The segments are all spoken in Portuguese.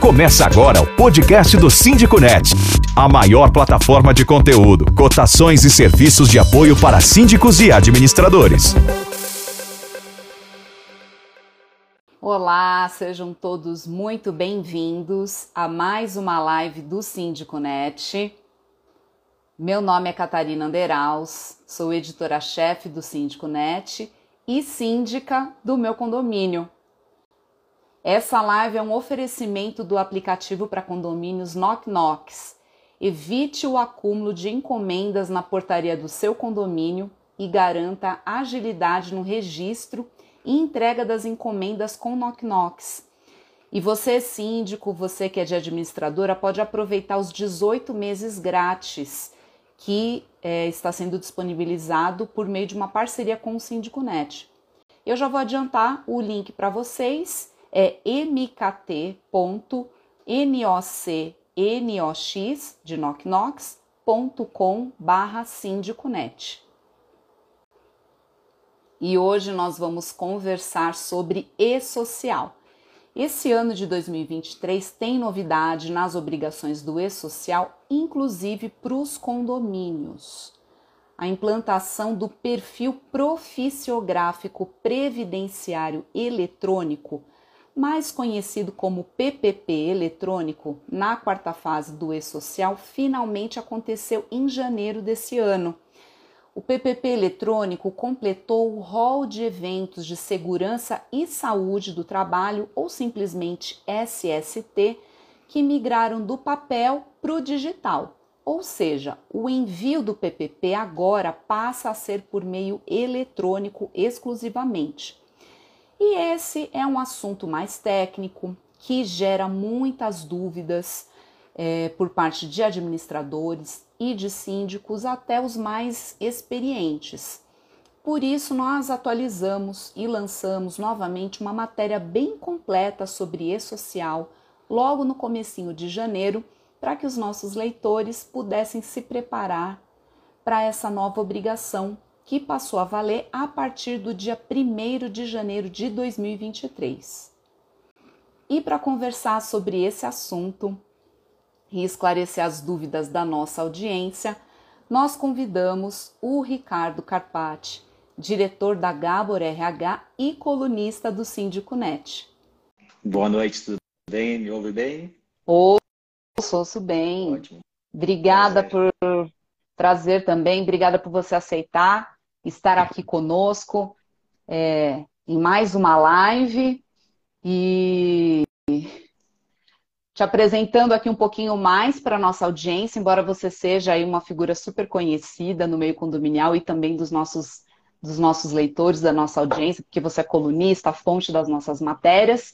Começa agora o podcast do Síndico Net, a maior plataforma de conteúdo, cotações e serviços de apoio para síndicos e administradores. Olá, sejam todos muito bem-vindos a mais uma live do Síndico Net. Meu nome é Catarina Anderaus, sou editora-chefe do Síndico Net e síndica do meu condomínio, essa live é um oferecimento do aplicativo para condomínios Knock Knocks. Evite o acúmulo de encomendas na portaria do seu condomínio e garanta agilidade no registro e entrega das encomendas com Knock Knocks. E você, síndico, você que é de administradora, pode aproveitar os 18 meses grátis que é, está sendo disponibilizado por meio de uma parceria com o Síndico Net. Eu já vou adiantar o link para vocês é mkt.nocnox de knocknox.com barra síndiconet. E hoje nós vamos conversar sobre e-social. Esse ano de 2023 tem novidade nas obrigações do e-social, inclusive para os condomínios. A implantação do perfil proficiográfico previdenciário eletrônico mais conhecido como PPP eletrônico, na quarta fase do e-social, finalmente aconteceu em janeiro desse ano. O PPP eletrônico completou o rol de eventos de segurança e saúde do trabalho, ou simplesmente SST, que migraram do papel para o digital. Ou seja, o envio do PPP agora passa a ser por meio eletrônico exclusivamente. E esse é um assunto mais técnico que gera muitas dúvidas é, por parte de administradores e de síndicos, até os mais experientes. Por isso, nós atualizamos e lançamos novamente uma matéria bem completa sobre e-social logo no comecinho de janeiro, para que os nossos leitores pudessem se preparar para essa nova obrigação que passou a valer a partir do dia 1 de janeiro de 2023. E para conversar sobre esse assunto e esclarecer as dúvidas da nossa audiência, nós convidamos o Ricardo Carpati, diretor da Gabor RH e colunista do Síndico Net. Boa noite, tudo bem? Me ouve bem? Ouço bem. Ótimo. Obrigada Prazer. por trazer também, obrigada por você aceitar estar aqui conosco é, em mais uma live e te apresentando aqui um pouquinho mais para a nossa audiência, embora você seja aí uma figura super conhecida no meio condominial e também dos nossos, dos nossos leitores, da nossa audiência, porque você é colunista, fonte das nossas matérias.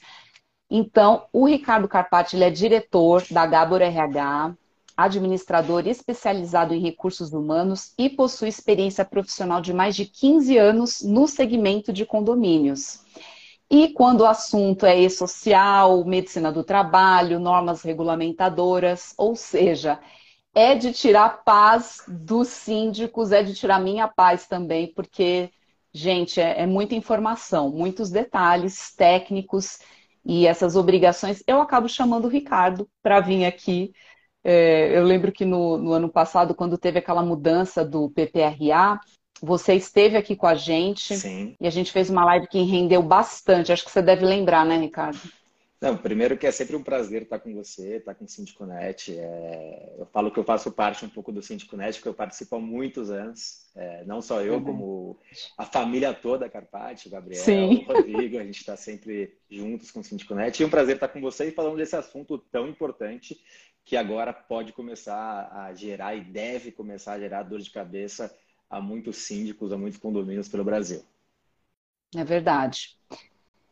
Então, o Ricardo Carpati ele é diretor da Gabor RH, administrador especializado em recursos humanos e possui experiência profissional de mais de 15 anos no segmento de condomínios. E quando o assunto é e-social, medicina do trabalho, normas regulamentadoras, ou seja, é de tirar paz dos síndicos, é de tirar minha paz também, porque, gente, é, é muita informação, muitos detalhes técnicos e essas obrigações. Eu acabo chamando o Ricardo para vir aqui é, eu lembro que no, no, ano passado, quando teve aquela mudança do PPRA, você esteve aqui com a gente Sim. e a gente fez uma live que rendeu bastante. Acho que você deve lembrar, né, Ricardo? Não, primeiro que é sempre um prazer estar com você, estar com o Sindiconet. É... Eu falo que eu faço parte um pouco do Sindiconet, porque eu participo há muitos anos. É, não só eu, uhum. como a família toda, Carpati, Gabriel, Sim. Rodrigo, a gente está sempre juntos com o Sindiconet. E é um prazer estar com você e falando desse assunto tão importante que agora pode começar a gerar e deve começar a gerar dor de cabeça a muitos síndicos, a muitos condomínios pelo Brasil. É verdade.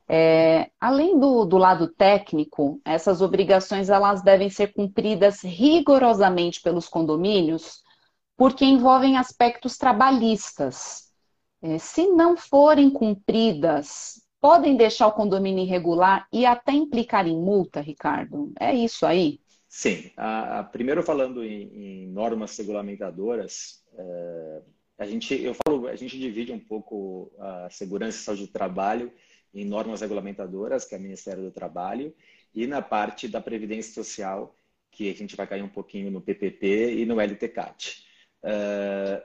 É, além do, do lado técnico, essas obrigações elas devem ser cumpridas rigorosamente pelos condomínios, porque envolvem aspectos trabalhistas. É, se não forem cumpridas, podem deixar o condomínio irregular e até implicar em multa, Ricardo. É isso aí? Sim. A, a, primeiro falando em, em normas regulamentadoras, é, a gente, eu falo, a gente divide um pouco a segurança e saúde do trabalho em normas regulamentadoras, que é o Ministério do Trabalho, e na parte da previdência social, que a gente vai cair um pouquinho no PPP e no LTCAT. Uh,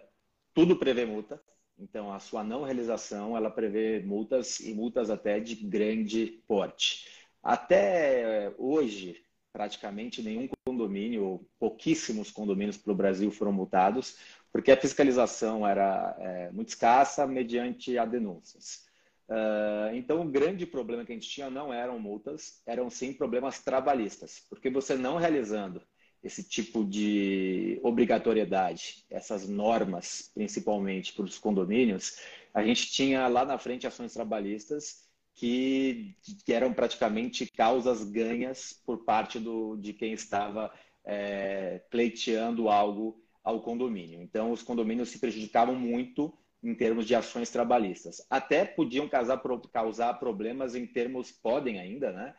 tudo prevê multa, então a sua não realização ela prevê multas e multas até de grande porte. Até hoje, praticamente nenhum condomínio, ou pouquíssimos condomínios pelo Brasil foram multados, porque a fiscalização era é, muito escassa mediante a denúncias. Uh, então, o grande problema que a gente tinha não eram multas, eram sim problemas trabalhistas, porque você não realizando esse tipo de obrigatoriedade, essas normas, principalmente para os condomínios, a gente tinha lá na frente ações trabalhistas que, que eram praticamente causas ganhas por parte do, de quem estava é, pleiteando algo ao condomínio. Então, os condomínios se prejudicavam muito em termos de ações trabalhistas. Até podiam causar, causar problemas em termos, podem ainda, né?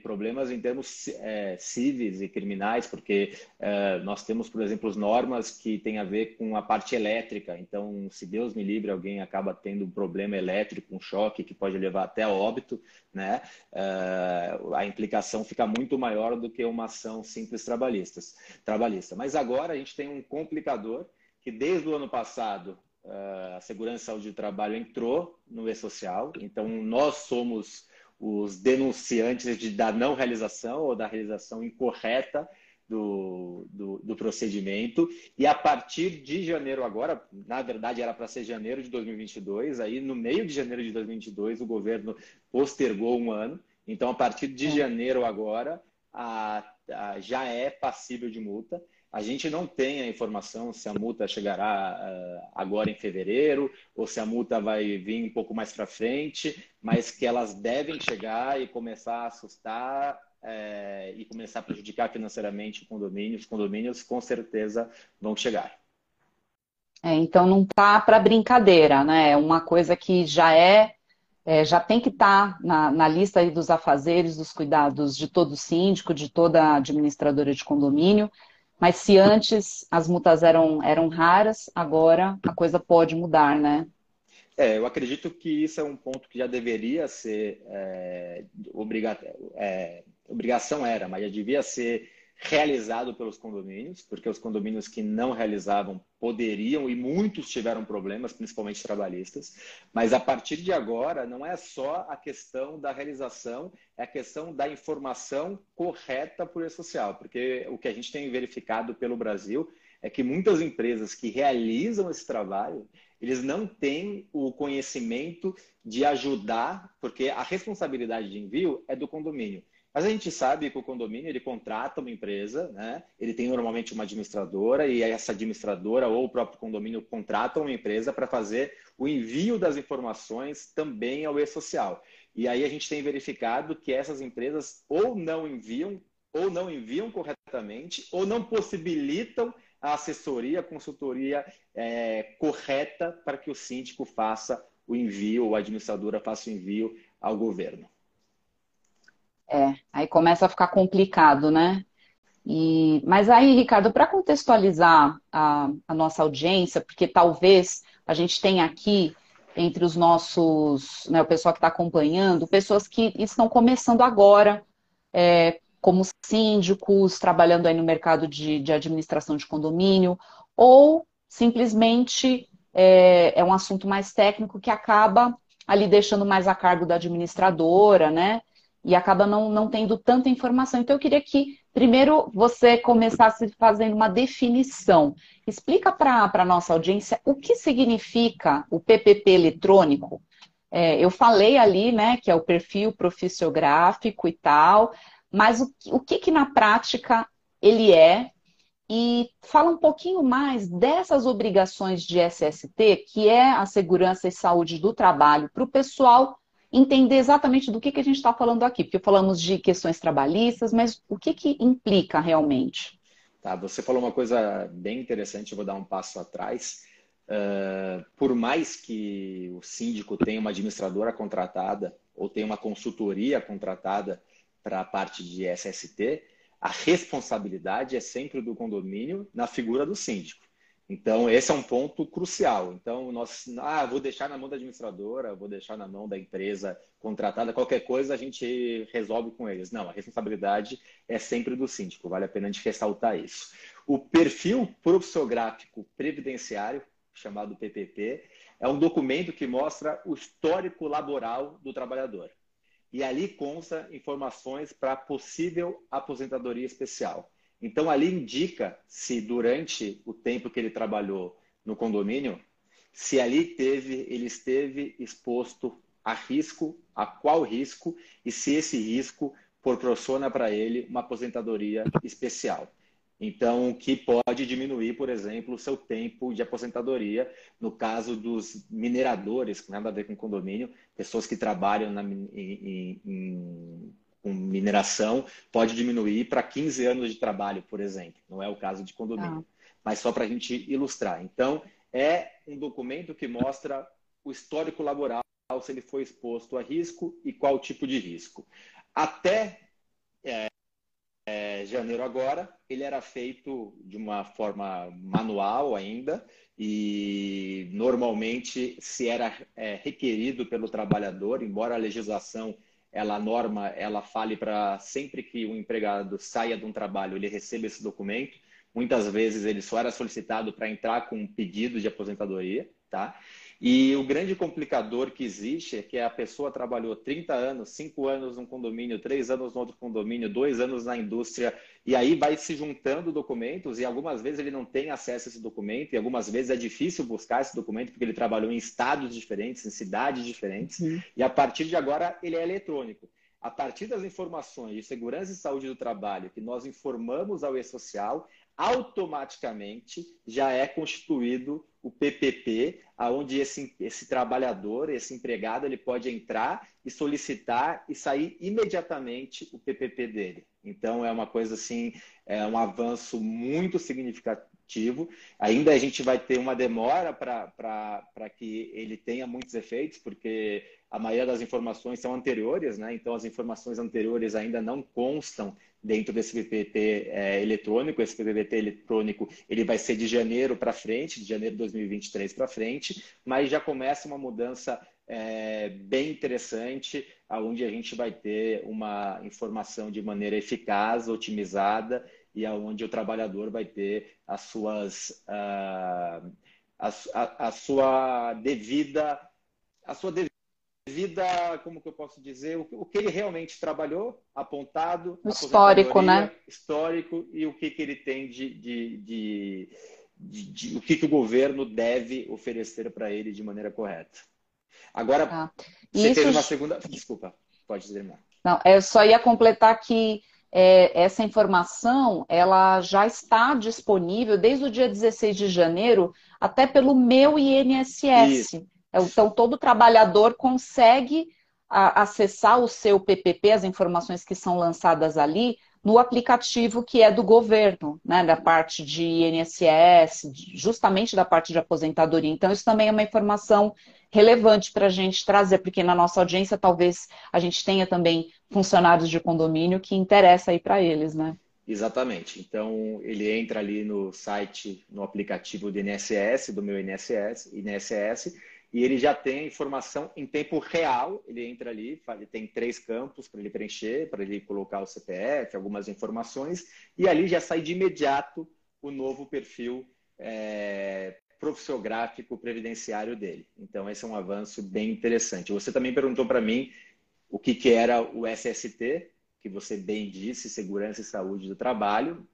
problemas em termos é, civis e criminais, porque é, nós temos, por exemplo, normas que têm a ver com a parte elétrica. Então, se Deus me livre, alguém acaba tendo um problema elétrico, um choque que pode levar até óbito, né? É, a implicação fica muito maior do que uma ação simples trabalhista. Mas agora a gente tem um complicador que desde o ano passado a Segurança e Saúde do Trabalho entrou no E-Social. Então, nós somos os denunciantes de, da não realização ou da realização incorreta do, do, do, procedimento. E a partir de janeiro agora, na verdade era para ser janeiro de 2022, aí no meio de janeiro de 2022 o governo postergou um ano. Então, a partir de é. janeiro agora, a, a, já é passível de multa. A gente não tem a informação se a multa chegará uh, agora em fevereiro ou se a multa vai vir um pouco mais para frente, mas que elas devem chegar e começar a assustar é, e começar a prejudicar financeiramente o condomínio. Os condomínios com certeza vão chegar. É, então não tá para brincadeira, né? É uma coisa que já é, é já tem que estar tá na, na, lista dos afazeres, dos cuidados de todo síndico, de toda administradora de condomínio. Mas se antes as multas eram, eram raras, agora a coisa pode mudar, né? É, eu acredito que isso é um ponto que já deveria ser é, é, obrigação era, mas já devia ser realizado pelos condomínios, porque os condomínios que não realizavam poderiam e muitos tiveram problemas, principalmente trabalhistas. Mas a partir de agora, não é só a questão da realização, é a questão da informação correta por e-social, porque o que a gente tem verificado pelo Brasil é que muitas empresas que realizam esse trabalho, eles não têm o conhecimento de ajudar, porque a responsabilidade de envio é do condomínio. Mas a gente sabe que o condomínio ele contrata uma empresa, né? Ele tem normalmente uma administradora e essa administradora ou o próprio condomínio contrata uma empresa para fazer o envio das informações também ao e-social. E aí a gente tem verificado que essas empresas ou não enviam ou não enviam corretamente ou não possibilitam a assessoria, a consultoria é, correta para que o síndico faça o envio ou a administradora faça o envio ao governo. É, aí começa a ficar complicado, né? E, mas aí, Ricardo, para contextualizar a, a, nossa audiência, porque talvez a gente tenha aqui entre os nossos, né, o pessoal que está acompanhando, pessoas que estão começando agora, é, como síndicos, trabalhando aí no mercado de, de administração de condomínio, ou simplesmente é, é um assunto mais técnico que acaba ali deixando mais a cargo da administradora, né? E acaba não, não tendo tanta informação. Então, eu queria que, primeiro, você começasse fazendo uma definição. Explica para a nossa audiência o que significa o PPP eletrônico. É, eu falei ali, né, que é o perfil profissiográfico e tal, mas o, o que, que na prática ele é e fala um pouquinho mais dessas obrigações de SST, que é a segurança e saúde do trabalho para o pessoal entender exatamente do que, que a gente está falando aqui, porque falamos de questões trabalhistas, mas o que, que implica realmente? Tá, você falou uma coisa bem interessante, eu vou dar um passo atrás. Uh, por mais que o síndico tenha uma administradora contratada ou tenha uma consultoria contratada para a parte de SST, a responsabilidade é sempre do condomínio na figura do síndico. Então, esse é um ponto crucial. Então, nós, ah, vou deixar na mão da administradora, vou deixar na mão da empresa contratada, qualquer coisa a gente resolve com eles. Não, a responsabilidade é sempre do síndico, vale a pena a gente ressaltar isso. O perfil profissiográfico previdenciário, chamado PPP, é um documento que mostra o histórico laboral do trabalhador. E ali consta informações para possível aposentadoria especial. Então, ali indica se durante o tempo que ele trabalhou no condomínio, se ali teve, ele esteve exposto a risco, a qual risco, e se esse risco proporciona para ele uma aposentadoria especial. Então, que pode diminuir, por exemplo, o seu tempo de aposentadoria, no caso dos mineradores, que nada a ver com condomínio, pessoas que trabalham na, em, em, com mineração pode diminuir para 15 anos de trabalho, por exemplo. Não é o caso de condomínio. Ah. Mas só para a gente ilustrar. Então, é um documento que mostra o histórico laboral, se ele foi exposto a risco e qual tipo de risco. Até é, é, janeiro agora, ele era feito de uma forma manual ainda e normalmente se era é, requerido pelo trabalhador, embora a legislação ela norma ela fale para sempre que o empregado saia de um trabalho ele receba esse documento. Muitas vezes ele só era solicitado para entrar com um pedido de aposentadoria tá e o grande complicador que existe é que a pessoa trabalhou 30 anos, 5 anos num condomínio, 3 anos no outro condomínio, 2 anos na indústria, e aí vai se juntando documentos, e algumas vezes ele não tem acesso a esse documento, e algumas vezes é difícil buscar esse documento, porque ele trabalhou em estados diferentes, em cidades diferentes, uhum. e a partir de agora ele é eletrônico. A partir das informações de segurança e saúde do trabalho que nós informamos ao E-Social, automaticamente já é constituído o PPP, aonde esse, esse trabalhador, esse empregado, ele pode entrar e solicitar e sair imediatamente o PPP dele. Então é uma coisa assim, é um avanço muito significativo. Ainda a gente vai ter uma demora para que ele tenha muitos efeitos, porque a maioria das informações são anteriores, né? Então as informações anteriores ainda não constam dentro desse PPT é, eletrônico. Esse PPT eletrônico ele vai ser de janeiro para frente, de janeiro de 2023 para frente, mas já começa uma mudança é, bem interessante, onde a gente vai ter uma informação de maneira eficaz, otimizada e aonde o trabalhador vai ter as suas uh, a, a, a, sua devida a sua devida vida, como que eu posso dizer, o, o que ele realmente trabalhou, apontado, histórico, né? Histórico e o que, que ele tem de, de, de, de, o que, que o governo deve oferecer para ele de maneira correta. Agora, ah. você Isso... teve uma segunda. Desculpa, pode dizer mais. Não, eu só ia completar que é, essa informação ela já está disponível desde o dia 16 de janeiro até pelo meu INSS. Isso. Então, todo trabalhador consegue acessar o seu PPP, as informações que são lançadas ali, no aplicativo que é do governo, né, da parte de INSS, justamente da parte de aposentadoria. Então, isso também é uma informação relevante para a gente trazer, porque na nossa audiência talvez a gente tenha também funcionários de condomínio que interessa aí para eles, né? Exatamente. Então, ele entra ali no site, no aplicativo do INSS, do meu INSS, INSS, e ele já tem a informação em tempo real. Ele entra ali, ele tem três campos para ele preencher, para ele colocar o CPF, algumas informações, e ali já sai de imediato o novo perfil é, profissiográfico previdenciário dele. Então, esse é um avanço bem interessante. Você também perguntou para mim o que, que era o SST, que você bem disse, Segurança e Saúde do Trabalho.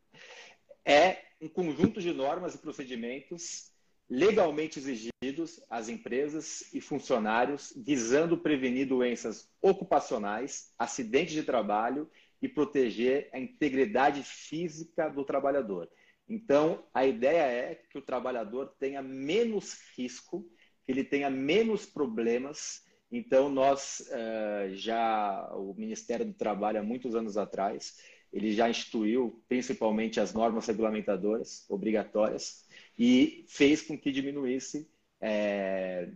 É um conjunto de normas e procedimentos legalmente exigidos às empresas e funcionários, visando prevenir doenças ocupacionais, acidentes de trabalho e proteger a integridade física do trabalhador. Então, a ideia é que o trabalhador tenha menos risco, que ele tenha menos problemas. Então, nós eh, já, o Ministério do Trabalho, há muitos anos atrás, ele já instituiu principalmente as normas regulamentadoras obrigatórias e fez com que diminuísse é,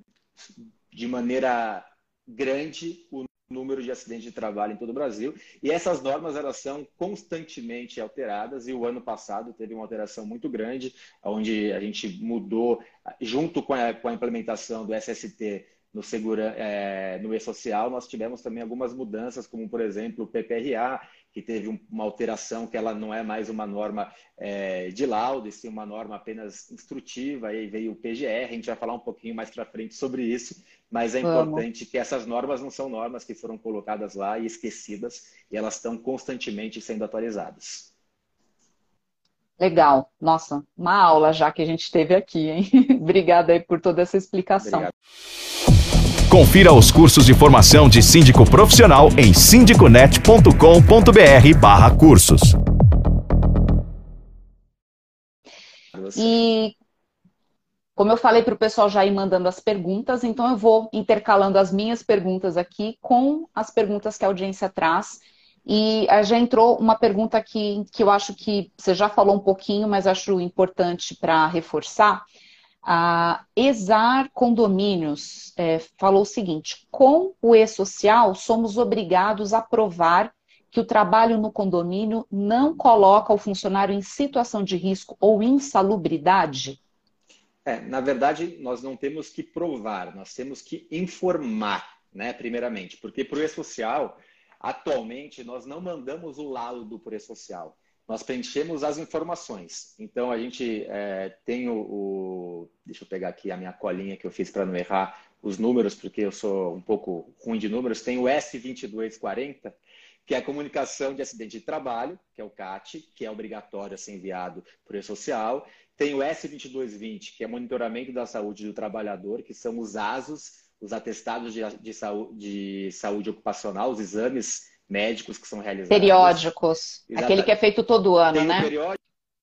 de maneira grande o número de acidentes de trabalho em todo o Brasil. E essas normas elas são constantemente alteradas e o ano passado teve uma alteração muito grande, onde a gente mudou, junto com a, com a implementação do SST no, segura, é, no e-social, nós tivemos também algumas mudanças, como, por exemplo, o PPRA, que teve uma alteração que ela não é mais uma norma é, de laudo, e sim uma norma apenas instrutiva, aí veio o PGR, a gente vai falar um pouquinho mais para frente sobre isso, mas é Vamos. importante que essas normas não são normas que foram colocadas lá e esquecidas, e elas estão constantemente sendo atualizadas. Legal. Nossa, uma aula já que a gente teve aqui, hein? Obrigada aí por toda essa explicação. Obrigado. Confira os cursos de formação de síndico profissional em sindiconet.com.br barra cursos. E como eu falei para o pessoal já ir mandando as perguntas, então eu vou intercalando as minhas perguntas aqui com as perguntas que a audiência traz. E já entrou uma pergunta aqui que eu acho que você já falou um pouquinho, mas acho importante para reforçar. A Exar Condomínios é, falou o seguinte: com o e-social, somos obrigados a provar que o trabalho no condomínio não coloca o funcionário em situação de risco ou insalubridade? É, na verdade, nós não temos que provar, nós temos que informar, né, primeiramente, porque para o e-social, atualmente, nós não mandamos o laudo o e-social nós preenchemos as informações. Então, a gente é, tem o, o, Deixa eu pegar aqui a minha colinha que eu fiz para não errar os números, porque eu sou um pouco ruim de números. Tem o S2240, que é a comunicação de acidente de trabalho, que é o CAT, que é obrigatório a ser enviado por e-social. Tem o S2220, que é monitoramento da saúde do trabalhador, que são os ASOS, os atestados de, de, saúde, de saúde ocupacional, os exames médicos que são realizados. Periódicos. Exatamente. Aquele que é feito todo ano, tem né? Tem o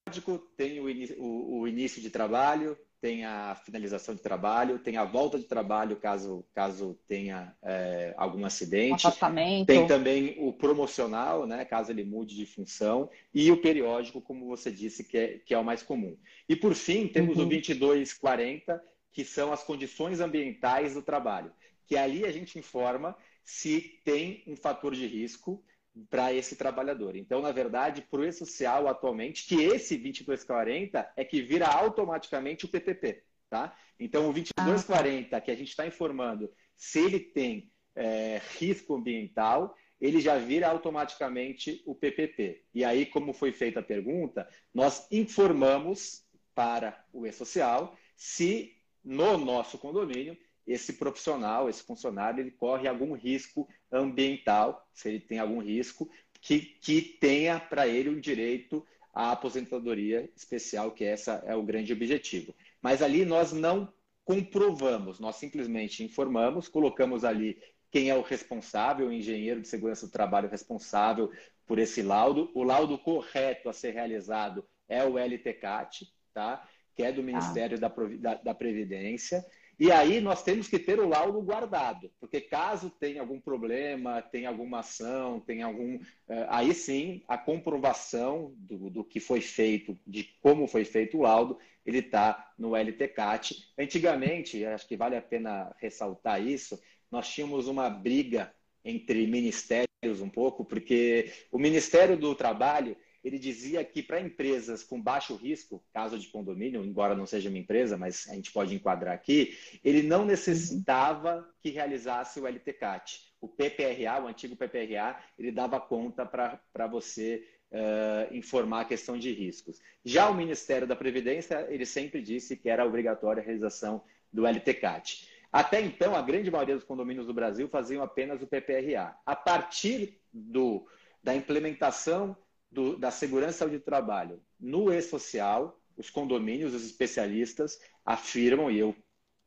periódico, tem o, o, o, início de trabalho, tem a finalização de trabalho, tem a volta de trabalho caso, caso tenha é, algum acidente. Um. Tem também o promocional, né, caso ele mude de função, e o periódico, como você disse, que é, que é o mais comum. E por fim, temos uhum. o 2240, que são as condições ambientais do trabalho, que ali a gente informa se tem um fator de risco para esse trabalhador. Então, na verdade, para o E-Social atualmente, que esse 2240 é que vira automaticamente o PPP, tá? Então, o 2240 que a gente está informando se ele tem é, risco ambiental, ele já vira automaticamente o PPP. E aí, como foi feita a pergunta, nós informamos para o E-Social se no nosso condomínio esse profissional, esse funcionário, ele corre algum risco ambiental, se ele tem algum risco, que, que tenha para ele um direito à aposentadoria especial, que essa é o grande objetivo. Mas ali nós não comprovamos, nós simplesmente informamos, colocamos ali quem é o responsável, o engenheiro de segurança do trabalho responsável por esse laudo. O laudo correto a ser realizado é o LTCAT, tá? que é do Ministério ah. da, da, da Previdência. E aí nós temos que ter o laudo guardado, porque caso tenha algum problema, tenha alguma ação, tenha algum. Eh, aí sim, a comprovação do, do que foi feito, de como foi feito o laudo, ele está no LTCAT. Antigamente, acho que vale a pena ressaltar isso, nós tínhamos uma briga entre ministérios um pouco, porque o Ministério do Trabalho ele dizia que para empresas com baixo risco, caso de condomínio, embora não seja uma empresa, mas a gente pode enquadrar aqui, ele não necessitava que realizasse o LTCAT. O PPRA, o antigo PPRA, ele dava conta para você uh, informar a questão de riscos. Já o Ministério da Previdência, ele sempre disse que era obrigatória a realização do LTCAT. Até então, a grande maioria dos condomínios do Brasil faziam apenas o PPRA. A partir do, da implementação do, da segurança de trabalho no e-social, os condomínios, os especialistas afirmam, e eu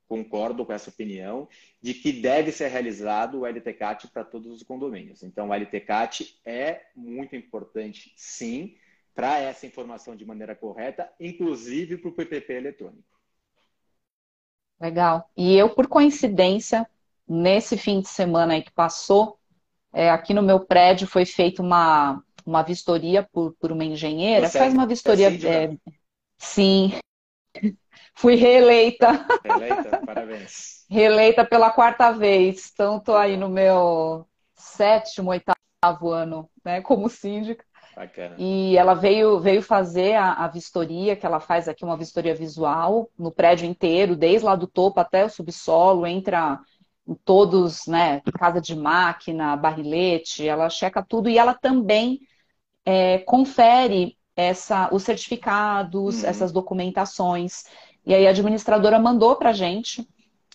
concordo com essa opinião, de que deve ser realizado o LTCAT para todos os condomínios. Então, o LTCAT é muito importante, sim, para essa informação de maneira correta, inclusive para o PPP eletrônico. Legal. E eu, por coincidência, nesse fim de semana aí que passou, é, aqui no meu prédio foi feita uma uma vistoria por, por uma engenheira, Você faz uma vistoria. É, é, sim. Fui reeleita. Reeleita, parabéns. reeleita pela quarta vez. Então, estou aí no meu sétimo, oitavo ano, né, como síndica. Bacana. E ela veio, veio fazer a, a, vistoria, que ela faz aqui, uma vistoria visual, no prédio inteiro, desde lá do topo até o subsolo, entra em todos, né, casa de máquina, barrilete, ela checa tudo e ela também é, confere essa, os certificados, uhum. essas documentações. E aí a administradora mandou para a gente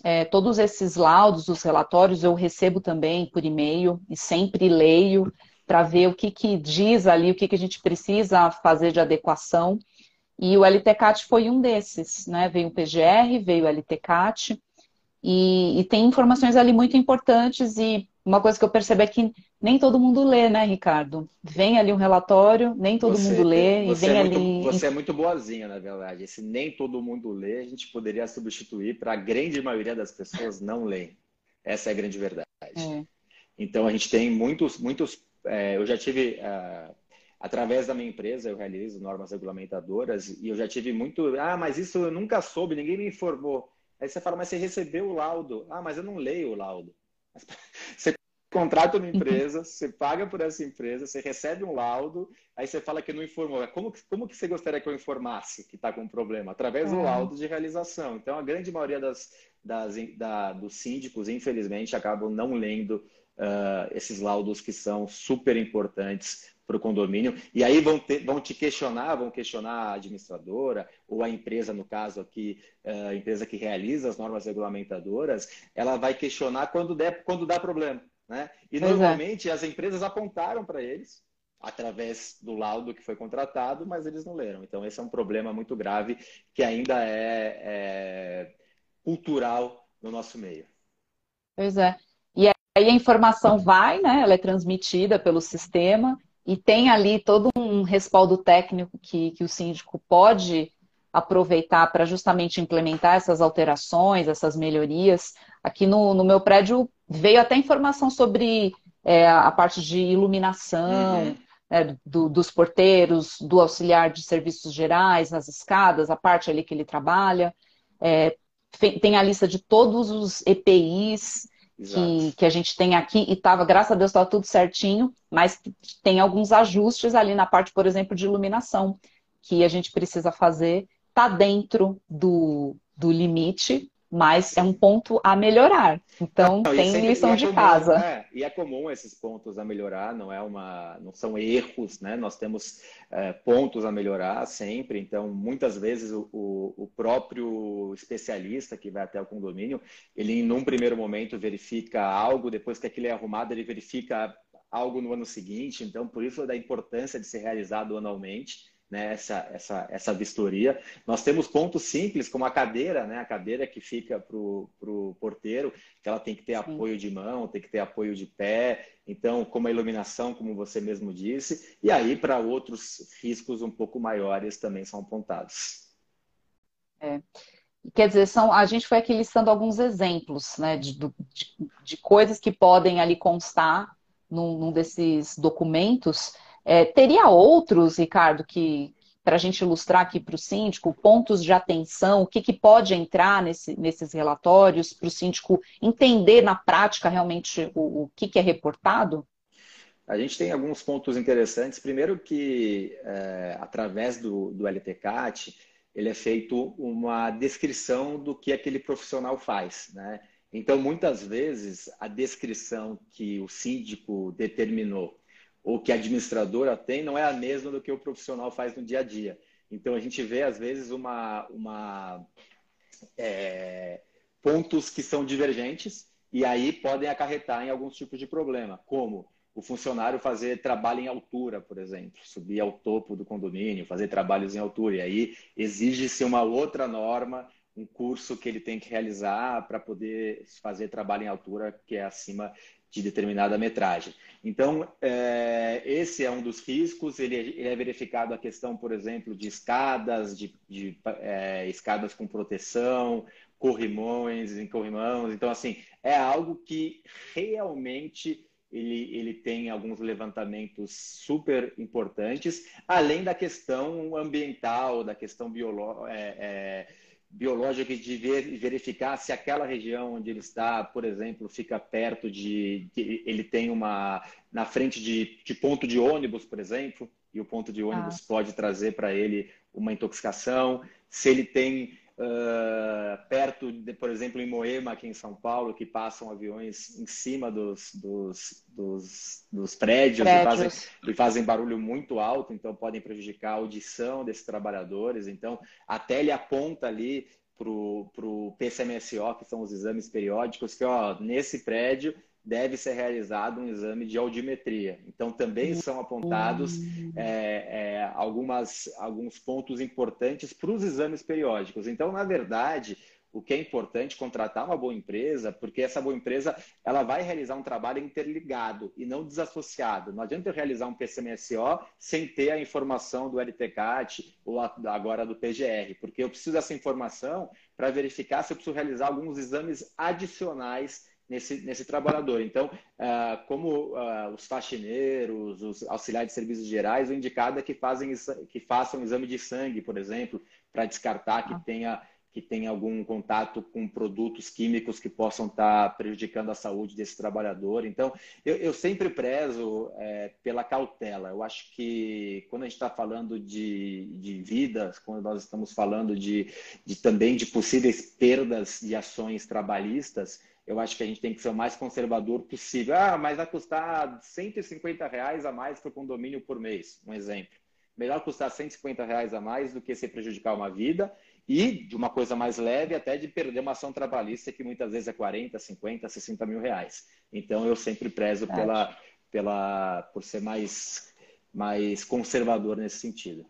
é, todos esses laudos, os relatórios, eu recebo também por e-mail e sempre leio para ver o que, que diz ali, o que, que a gente precisa fazer de adequação. E o LTCAT foi um desses, né? Veio o PGR, veio o LTCAT, e, e, tem informações ali muito importantes e uma coisa que eu percebo é que nem todo mundo lê, né, Ricardo? Vem ali um relatório, nem todo você, mundo lê e vem é ali. Muito, você é muito boazinha, na verdade. Esse nem todo mundo lê, a gente poderia substituir para a grande maioria das pessoas não ler. Essa é a grande verdade. É. Então a gente tem muitos, muitos. É, eu já tive. Uh, através da minha empresa, eu realizo normas regulamentadoras e eu já tive muito. Ah, mas isso eu nunca soube, ninguém me informou. Aí você fala, mas você recebeu o laudo. Ah, mas eu não leio o laudo. Você contrata uma empresa, você paga por essa empresa, você recebe um laudo, aí você fala que não informou. Como, como que você gostaria que eu informasse que está com um problema? Através do laudo de realização. Então, a grande maioria das, das, da, dos síndicos, infelizmente, acabam não lendo uh, esses laudos que são super importantes para o condomínio. E aí vão, ter, vão te questionar, vão questionar a administradora ou a empresa, no caso aqui, a empresa que realiza as normas regulamentadoras, ela vai questionar quando, der, quando dá problema. Né? E pois é. normalmente é. as empresas apontaram para eles através do laudo que foi contratado, mas eles não leram. Então esse é um problema muito grave que ainda é, é cultural no nosso meio. Pois é. E aí a informação vai, né? Ela é transmitida pelo sistema e tem ali todo um respaldo técnico que, que o síndico pode aproveitar para justamente implementar essas alterações, essas melhorias. Aqui no, no meu prédio veio até informação sobre é, a parte de iluminação, uhum. né, do, dos porteiros, do auxiliar de serviços gerais nas escadas, a parte ali que ele trabalha. É, tem a lista de todos os EPIs que, que, a gente tem aqui e tava, graças a Deus, estava tudo certinho, mas tem alguns ajustes ali na parte, por exemplo, de iluminação, que a gente precisa fazer, tá dentro do, do limite, mas é um ponto a melhorar. Então não, tem lição é de comum, casa. Né? E é comum esses pontos a melhorar, não é uma, não são erros, né? Nós temos é, pontos a melhorar sempre. Então muitas vezes o, o, próprio especialista que vai até o condomínio, ele num primeiro momento verifica algo, depois que aquilo é arrumado ele verifica algo no ano seguinte. Então por isso da importância de ser realizado anualmente né, essa, essa, essa vistoria. Nós temos pontos simples, como a cadeira, né, a cadeira que fica para o porteiro, que ela tem que ter Sim. apoio de mão, tem que ter apoio de pé, então, como a iluminação, como você mesmo disse, e aí para outros riscos um pouco maiores também são apontados. É. Quer dizer, são, a gente foi aqui listando alguns exemplos né, de, de, de coisas que podem ali constar num, num desses documentos é, teria outros, Ricardo, que para a gente ilustrar aqui para o síndico, pontos de atenção, o que, que pode entrar nesse, nesses relatórios, para o síndico entender na prática realmente o, o que, que é reportado? A gente tem alguns pontos interessantes. Primeiro que, é, através do, do LTCAT, ele é feito uma descrição do que aquele profissional faz, né? Então, muitas vezes, a descrição que o síndico determinou ou que a administradora tem não é a mesma do que o profissional faz no dia a dia. Então a gente vê às vezes uma, uma é, pontos que são divergentes e aí podem acarretar em alguns tipos de problema, como o funcionário fazer trabalho em altura, por exemplo, subir ao topo do condomínio, fazer trabalhos em altura. E aí exige-se uma outra norma, um curso que ele tem que realizar para poder fazer trabalho em altura que é acima de determinada metragem. Então, é, esse é um dos riscos. Ele, ele, é verificado a questão, por exemplo, de escadas, de, de é, escadas com proteção, corrimões em corrimãos. Então, assim, é algo que realmente ele, ele tem alguns levantamentos super importantes, além da questão ambiental, da questão biológica. É, biológica de ver, verificar se aquela região onde ele está, por exemplo, fica perto de, de ele tem uma na frente de, de, ponto de ônibus, por exemplo, e o ponto de ônibus ah. pode trazer para ele uma intoxicação, se ele tem uh, perto, de, por exemplo, em Moema, aqui em São Paulo, que passam aviões em cima dos, dos, dos, dos prédios, prédios. E, fazem, e, fazem, barulho muito alto, então podem prejudicar a audição desses trabalhadores. Então, até ele aponta ali para o PCMSO, que são os exames periódicos, que ó, nesse prédio deve ser realizado um exame de audiometria. Então, também são apontados é, é, algumas, alguns pontos importantes para os exames periódicos. Então, na verdade, o que é importante contratar uma boa empresa, porque essa boa empresa ela vai realizar um trabalho interligado e não desassociado. Não adianta eu realizar um PCMSO sem ter a informação do LTCAT ou agora do PGR, porque eu preciso dessa informação para verificar se eu preciso realizar alguns exames adicionais nesse, nesse trabalhador. Então, uh, como uh, os faxineiros, os auxiliares de serviços gerais, o indicado é que, fazem, que façam exame de sangue, por exemplo, para descartar que, ah. tenha, que tenha algum contato com produtos químicos que possam estar tá prejudicando a saúde desse trabalhador. Então, eu, eu sempre prezo é, pela cautela. Eu acho que quando a gente está falando de, de vidas, quando nós estamos falando de, de também de possíveis perdas de ações trabalhistas, eu acho que a gente tem que ser o mais conservador possível. Ah, mas vai custar 150 reais a mais para o condomínio por mês, um exemplo. Melhor custar 150 reais a mais do que se prejudicar uma vida e de uma coisa mais leve até de perder uma ação trabalhista que muitas vezes é 40, 50, 60 mil reais. Então eu sempre prezo pela, pela, por ser mais, mais conservador nesse sentido.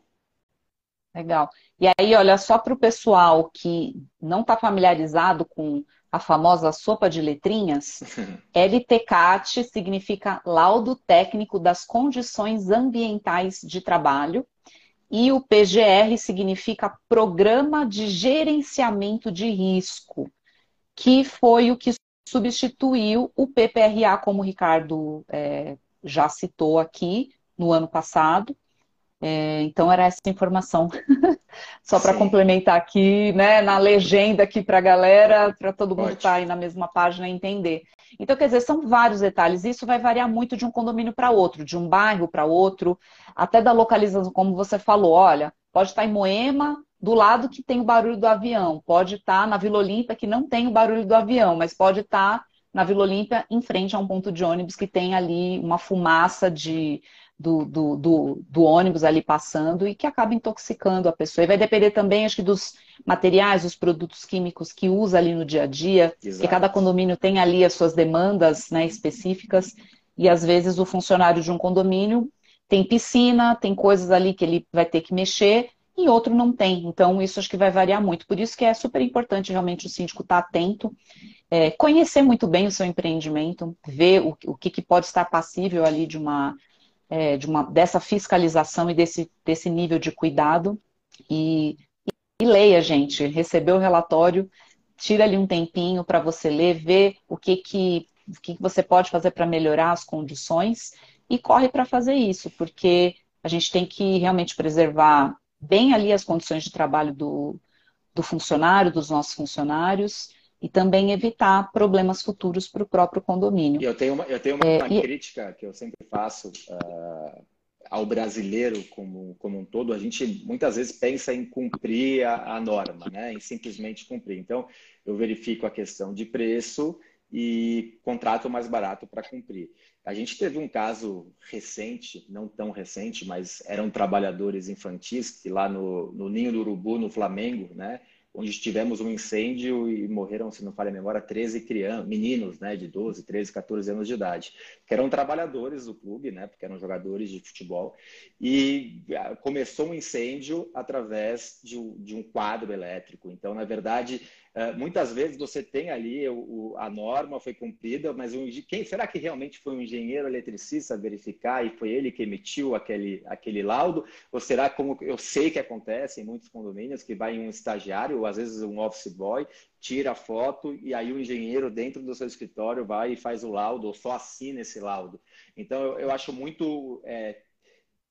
Legal. E aí, olha, só para o pessoal que não está familiarizado com a famosa sopa de letrinhas, LTCAT significa Laudo Técnico das Condições Ambientais de Trabalho, e o PGR significa Programa de Gerenciamento de Risco, que foi o que substituiu o PPRA, como o Ricardo é, já citou aqui no ano passado, é, então era essa informação, só para complementar aqui, né, na legenda aqui para a galera, para todo mundo estar tá aí na mesma página e entender. Então, quer dizer, são vários detalhes. Isso vai variar muito de um condomínio para outro, de um bairro para outro, até da localização, como você falou. Olha, pode estar tá em Moema, do lado que tem o barulho do avião, pode estar tá na Vila Olímpia, que não tem o barulho do avião, mas pode estar na Vila Olímpia em frente a um ponto de ônibus que tem ali uma fumaça de do, do, do, do, ônibus ali passando e que acaba intoxicando a pessoa. E vai depender também, acho que, dos materiais, dos produtos químicos que usa ali no dia a dia, Exato. que cada condomínio tem ali as suas demandas né, específicas, e às vezes o funcionário de um condomínio tem piscina, tem coisas ali que ele vai ter que mexer, e outro não tem. Então, isso acho que vai variar muito. Por isso que é super importante realmente o síndico estar atento, é, conhecer muito bem o seu empreendimento, ver o, o que, que pode estar passível ali de uma é, de uma, dessa fiscalização e desse, desse nível de cuidado. E, e leia, gente, recebeu o relatório, tira ali um tempinho para você ler, ver o que, que, o que você pode fazer para melhorar as condições e corre para fazer isso, porque a gente tem que realmente preservar bem ali as condições de trabalho do, do funcionário, dos nossos funcionários, e também evitar problemas futuros para o próprio condomínio. Eu tenho uma, eu tenho uma, é, uma crítica que eu sempre faço uh, ao brasileiro como, como um todo. A gente muitas vezes pensa em cumprir a, a norma, né? em simplesmente cumprir. Então, eu verifico a questão de preço e contrato mais barato para cumprir. A gente teve um caso recente, não tão recente, mas eram trabalhadores infantis que lá no, no Ninho do Urubu, no Flamengo, né? Onde tivemos um incêndio e morreram, se não falha a memória, 13 crianças, meninos né, de 12, 13, 14 anos de idade, que eram trabalhadores do clube, né, porque eram jogadores de futebol, e ah, começou um incêndio através de um, de um quadro elétrico. Então, na verdade, muitas vezes você tem ali o, a norma foi cumprida, mas um, quem será que realmente foi um engenheiro eletricista verificar e foi ele que emitiu aquele, aquele laudo? Ou será como eu sei que acontece em muitos condomínios que vai um estagiário ou às vezes um office boy tira a foto e aí o engenheiro dentro do seu escritório vai e faz o laudo ou só assina esse laudo. Então eu, eu acho muito é,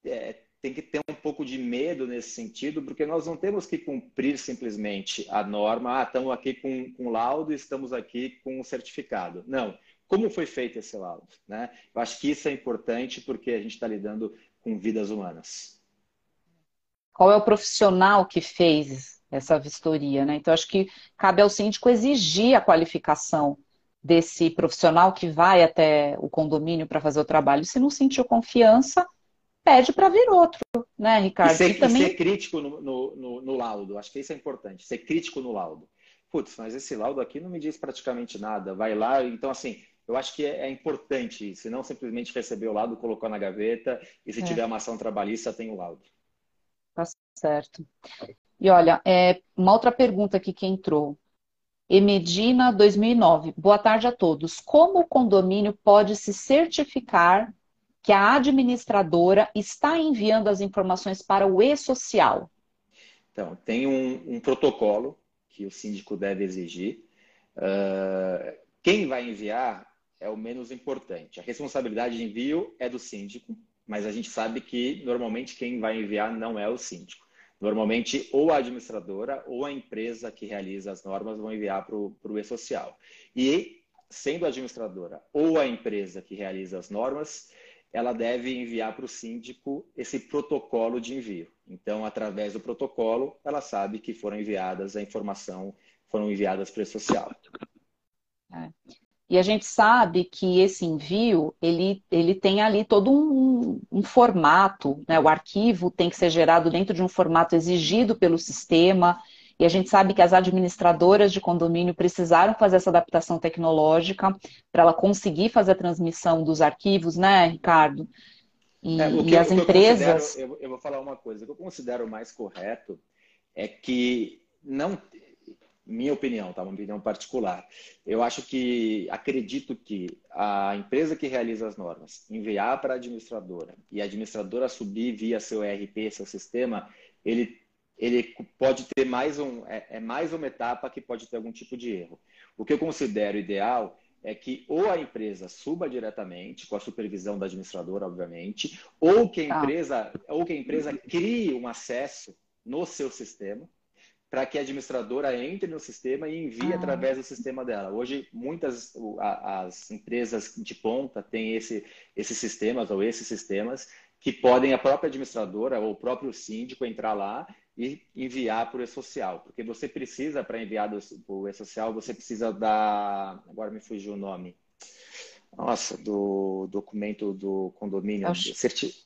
é, tem que ter um pouco de medo nesse sentido, porque nós não temos que cumprir simplesmente a norma, ah, estamos aqui com, com laudo e estamos aqui com um certificado. Não. Como foi feito esse laudo? Né? Eu acho que isso é importante porque a gente está lidando com vidas humanas. Qual é o profissional que fez essa vistoria? Né? Então, acho que cabe ao síndico exigir a qualificação desse profissional que vai até o condomínio para fazer o trabalho. Se não sentiu confiança, pede para vir outro, né, Ricardo? E ser, e também... ser crítico no, no, no, no, laudo, acho que isso é importante, ser crítico no laudo. Putz, mas esse laudo aqui não me diz praticamente nada, vai lá, então assim, eu acho que é, é importante isso, não simplesmente receber o laudo, colocou na gaveta, e se é. tiver uma ação trabalhista, tem o laudo. Tá certo. E olha, é, uma outra pergunta aqui que entrou. Emedina 2009. Boa tarde a todos. Como o condomínio pode se certificar que a administradora está enviando as informações para o e-social? Então, tem um, um, protocolo que o síndico deve exigir. Uh, quem vai enviar é o menos importante. A responsabilidade de envio é do síndico, mas a gente sabe que normalmente quem vai enviar não é o síndico. Normalmente, ou a administradora ou a empresa que realiza as normas vão enviar para o e-social. E, sendo a administradora ou a empresa que realiza as normas, ela deve enviar para o síndico esse protocolo de envio. Então, através do protocolo, ela sabe que foram enviadas a informação, foram enviadas para o social. É. E a gente sabe que esse envio, ele, ele tem ali todo um, um, formato, né? o arquivo tem que ser gerado dentro de um formato exigido pelo sistema, e a gente sabe que as administradoras de condomínio precisaram fazer essa adaptação tecnológica para ela conseguir fazer a transmissão dos arquivos, né, Ricardo? E, é, e as empresas. Eu, eu, vou falar uma coisa. O que eu considero mais correto é que não. Minha opinião, tá? Uma opinião particular. Eu acho que, acredito que a empresa que realiza as normas enviar para a administradora e a administradora subir via seu ERP, seu sistema, ele ele pode ter mais um é, é, mais uma etapa que pode ter algum tipo de erro. O que eu considero ideal é que ou a empresa suba diretamente com a supervisão da administradora, obviamente, ou que a tá. empresa ou que a empresa crie um acesso no seu sistema para que a administradora entre no sistema e envie ah. através do sistema dela. Hoje, muitas as empresas de ponta têm esse, esses sistemas ou esses sistemas que podem a própria administradora ou o próprio síndico entrar lá e enviar para o e-social. Porque você precisa, para enviar para o e-social, você precisa da. Agora me fugiu o nome. Nossa, do documento do condomínio. É certi...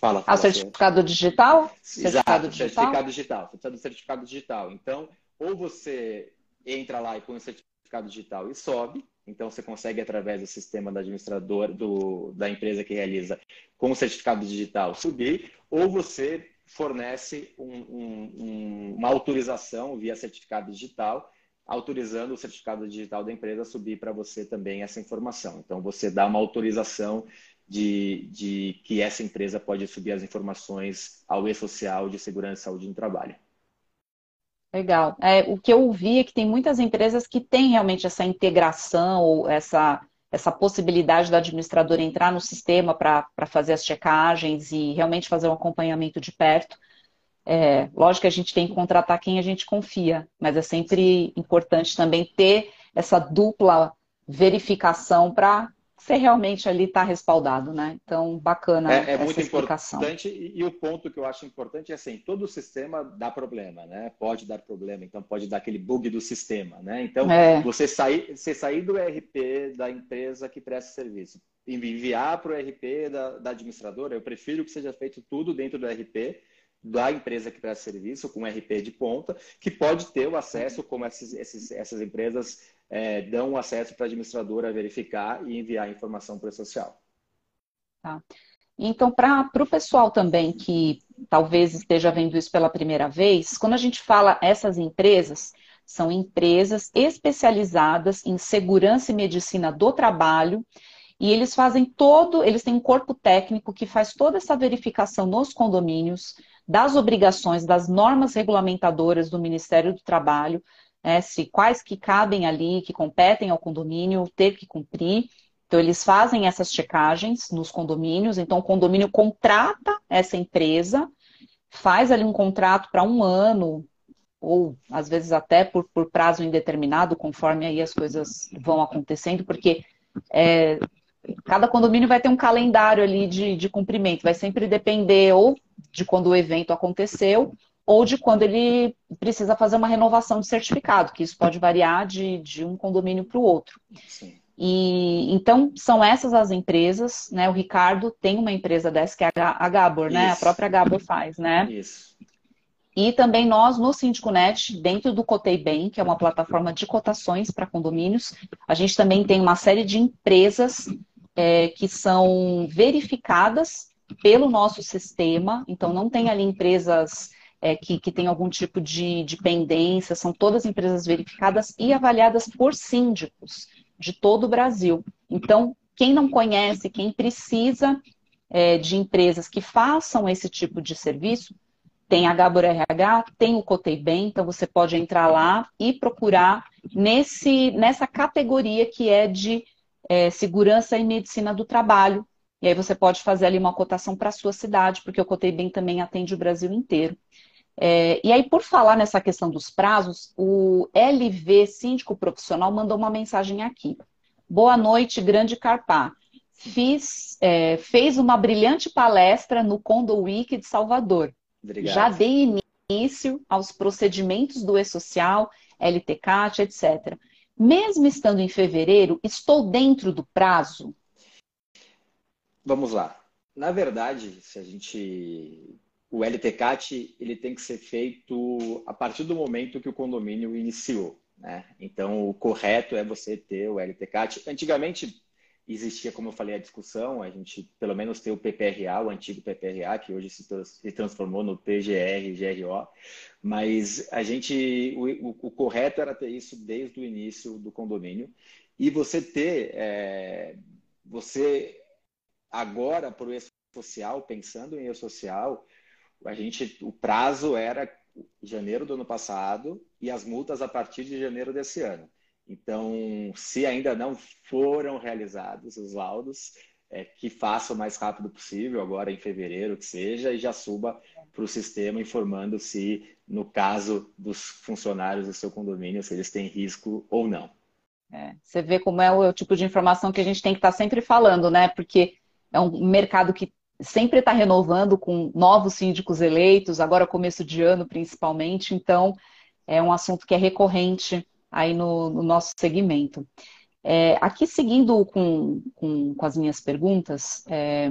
Fala, fala. Ah, certificado digital? Certificado Exato, digital? certificado digital. Você precisa do certificado digital. Então, ou você entra lá e põe o certificado digital e sobe, então você consegue através do sistema do administrador do, da empresa que realiza com o certificado digital subir, ou você fornece um, um, uma autorização via certificado digital, autorizando o certificado digital da empresa a subir para você também essa informação. Então, você dá uma autorização de, de que essa empresa pode subir as informações ao e-social de segurança e saúde no trabalho. Legal. É, o que eu ouvi é que tem muitas empresas que têm realmente essa integração ou essa essa possibilidade da administradora entrar no sistema para fazer as checagens e realmente fazer um acompanhamento de perto. É, lógico que a gente tem que contratar quem a gente confia, mas é sempre importante também ter essa dupla verificação para você realmente ali está respaldado, né? Então, bacana é, é essa muito explicação. importante e, e, o ponto que eu acho importante é assim, todo sistema dá problema, né? Pode dar problema, então pode dar aquele bug do sistema, né? Então, é. você, sair, você sair do ERP da empresa que presta serviço, enviar para o ERP da, da administradora, eu prefiro que seja feito tudo dentro do ERP da empresa que presta serviço, com RP de ponta, que pode ter o acesso, como esses, esses, essas empresas é, dão acesso para a administradora verificar e enviar informação para o social. Tá. Então, para o pessoal também que talvez esteja vendo isso pela primeira vez, quando a gente fala essas empresas, são empresas especializadas em segurança e medicina do trabalho, e eles fazem todo, eles têm um corpo técnico que faz toda essa verificação nos condomínios, das obrigações, das normas regulamentadoras do Ministério do Trabalho, né, se quais que cabem ali, que competem ao condomínio, ter que cumprir. Então, eles fazem essas checagens nos condomínios. Então, o condomínio contrata essa empresa, faz ali um contrato para um ano, ou às vezes até por, por, prazo indeterminado, conforme aí as coisas vão acontecendo, porque é, cada condomínio vai ter um calendário ali de, de cumprimento, vai sempre depender ou de quando o evento aconteceu, ou de quando ele precisa fazer uma renovação de certificado, que isso pode variar de, de um condomínio para o outro. Sim. E então são essas as empresas, né? O Ricardo tem uma empresa dessa que é a Gabor, né? A própria Gabor faz, né? Isso. E também nós no Síndico.net, dentro do Cotei Bem, que é uma plataforma de cotações para condomínios, a gente também tem uma série de empresas é, que são verificadas pelo nosso sistema. Então não tem ali empresas é, que, que tem algum tipo de, de pendência, são todas empresas verificadas e avaliadas por síndicos de todo o Brasil. Então, quem não conhece, quem precisa é, de empresas que façam esse tipo de serviço, tem a Gabor RH, tem o Cotei Bem, então você pode entrar lá e procurar nesse, nessa categoria que é de é, segurança e medicina do trabalho. E aí você pode fazer ali uma cotação para a sua cidade, porque o Cotei Bem também atende o Brasil inteiro. É, e aí, por falar nessa questão dos prazos, o LV Síndico Profissional mandou uma mensagem aqui. Boa noite, Grande Carpá. Fiz, é, fez uma brilhante palestra no Condo Week de Salvador. Obrigado. Já dei início aos procedimentos do E-Social, LTCAT, etc. Mesmo estando em fevereiro, estou dentro do prazo? Vamos lá. Na verdade, se a gente o LTCAT ele tem que ser feito a partir do momento que o condomínio iniciou. Né? Então, o correto é você ter o LTCAT. Antigamente existia, como eu falei, a discussão, a gente pelo menos ter o PPRA, o antigo PPRA, que hoje se transformou no PGR, GRO, mas a gente, o, o, o correto era ter isso desde o início do condomínio. E você ter, é, você agora, por social, pensando em social, a gente, o prazo era janeiro do ano passado e as multas a partir de janeiro desse ano. Então, se ainda não foram realizados os laudos, é, que faça o mais rápido possível, agora em fevereiro que seja, e já suba para o sistema informando se, no caso dos funcionários do seu condomínio, se eles têm risco ou não. É, você vê como é o, é tipo de informação que a gente tem que estar tá sempre falando, né? Porque é um mercado que sempre está renovando com novos síndicos eleitos, agora começo de ano principalmente, então é um assunto que é recorrente aí no, no nosso segmento. É, aqui seguindo com, com, com, as minhas perguntas, é,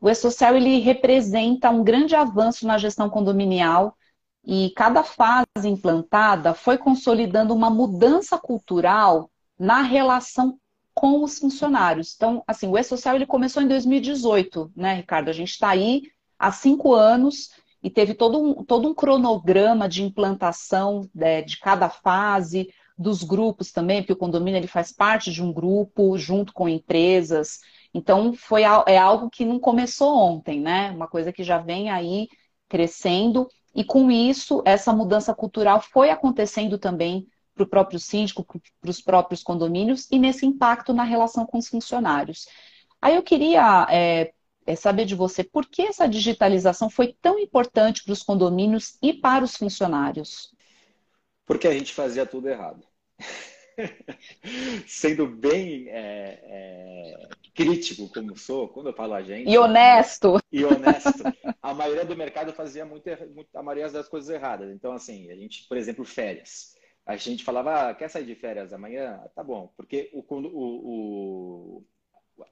o E-Social ele representa um grande avanço na gestão condominial e cada fase implantada foi consolidando uma mudança cultural na relação com os funcionários. Então, assim, o E-Social ele começou em 2018, né, Ricardo? A gente está aí há cinco anos e teve todo um, todo um cronograma de implantação né, de cada fase, dos grupos também, porque o condomínio ele faz parte de um grupo junto com empresas. Então, foi, é algo que não começou ontem, né? Uma coisa que já vem aí crescendo. E com isso, essa mudança cultural foi acontecendo também para o próprio síndico, para os próprios condomínios e nesse impacto na relação com os funcionários. Aí eu queria é, é saber de você por que essa digitalização foi tão importante para os condomínios e para os funcionários. Porque a gente fazia tudo errado. Sendo bem é, é, crítico como sou, quando eu falo a gente. E honesto. E honesto. A maioria do mercado fazia muito, muito, a maioria das coisas erradas. Então, assim, a gente, por exemplo, férias a gente falava, ah, quer sair de férias amanhã? Tá bom, porque o, o, o,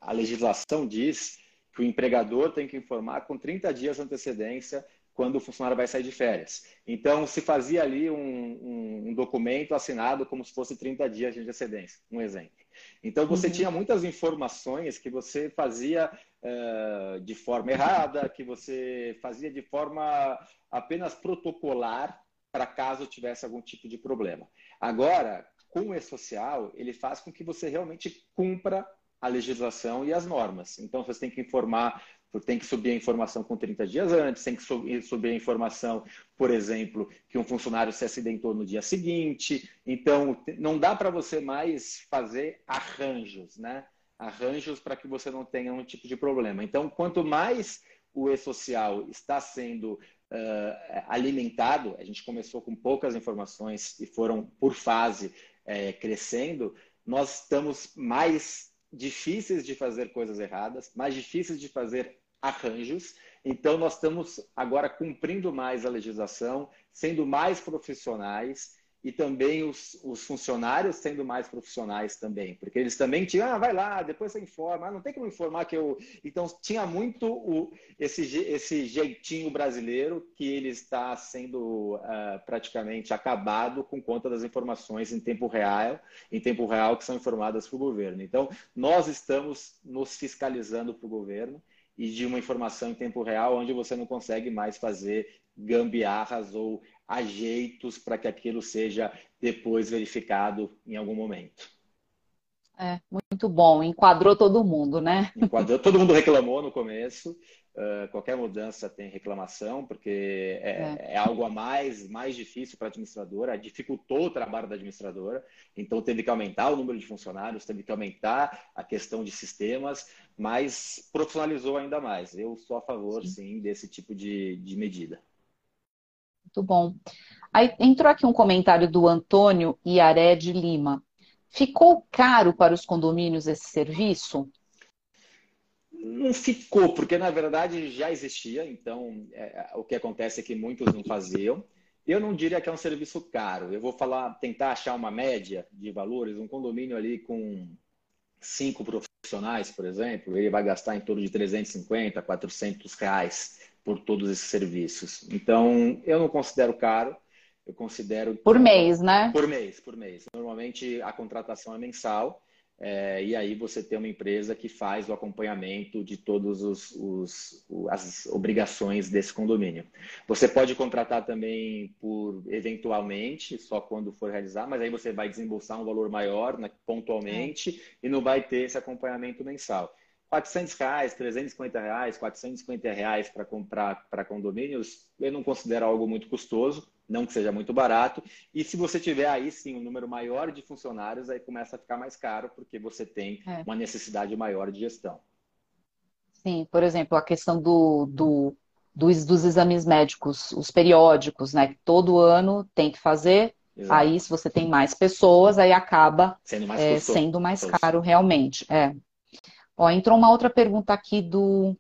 a legislação diz que o empregador tem que informar com 30 dias de antecedência quando o funcionário vai sair de férias. Então, se fazia ali um, um, um documento assinado como se fosse 30 dias de antecedência, um exemplo. Então, você uhum. tinha muitas informações que você fazia uh, de forma errada, que você fazia de forma apenas protocolar para caso tivesse algum tipo de problema. Agora, com o e-social, ele faz com que você realmente cumpra a legislação e as normas. Então, você tem que informar, tem que subir a informação com 30 dias antes, tem que subir a informação, por exemplo, que um funcionário se acidentou no dia seguinte. Então, não dá para você mais fazer arranjos, né? Arranjos para que você não tenha um tipo de problema. Então, quanto mais o e-social está sendo uh, alimentado, a gente começou com poucas informações e foram por fase é, crescendo, nós estamos mais difíceis de fazer coisas erradas, mais difíceis de fazer arranjos. Então, nós estamos agora cumprindo mais a legislação, sendo mais profissionais e também os, os, funcionários sendo mais profissionais também, porque eles também tinham, ah, vai lá, depois você informa, ah, não tem como informar que eu. Então, tinha muito o, esse, esse jeitinho brasileiro que ele está sendo uh, praticamente acabado com conta das informações em tempo real, em tempo real que são informadas para o governo. Então, nós estamos nos fiscalizando para o governo e de uma informação em tempo real onde você não consegue mais fazer gambiarras ou ajeitos para que aquilo seja depois verificado em algum momento. É, muito bom. Enquadrou todo mundo, né? Enquadrou. Todo mundo reclamou no começo. Uh, qualquer mudança tem reclamação, porque é, é. é algo a mais, mais difícil para a administradora, dificultou o trabalho da administradora, então teve que aumentar o número de funcionários, teve que aumentar a questão de sistemas, mas profissionalizou ainda mais. Eu sou a favor, sim, sim desse tipo de, de medida. Muito bom. Aí entrou aqui um comentário do Antônio Iaré de Lima. Ficou caro para os condomínios esse serviço? Não ficou, porque na verdade já existia, então é, o que acontece é que muitos não faziam. Eu não diria que é um serviço caro. Eu vou falar, tentar achar uma média de valores. Um condomínio ali com cinco profissionais, por exemplo, ele vai gastar em torno de 350, 400 reais por todos esses serviços. Então, eu não considero caro, eu considero. Por mês, né? Por mês, por mês. Normalmente a contratação é mensal. É, e aí você tem uma empresa que faz o acompanhamento de todas os, os, as obrigações desse condomínio. Você pode contratar também por eventualmente, só quando for realizar, mas aí você vai desembolsar um valor maior né, pontualmente é. e não vai ter esse acompanhamento mensal. 400 reais, 350 reais, 450 reais para comprar para condomínios, eu não considero algo muito custoso, não que seja muito barato. E se você tiver aí sim um número maior de funcionários, aí começa a ficar mais caro, porque você tem é. uma necessidade maior de gestão. Sim, por exemplo, a questão do, do, dos, dos exames médicos, os periódicos, né? Todo ano tem que fazer. Exato. Aí, se você tem mais pessoas, aí acaba sendo mais, é, sendo mais caro realmente. É. Ó, entrou uma outra pergunta aqui do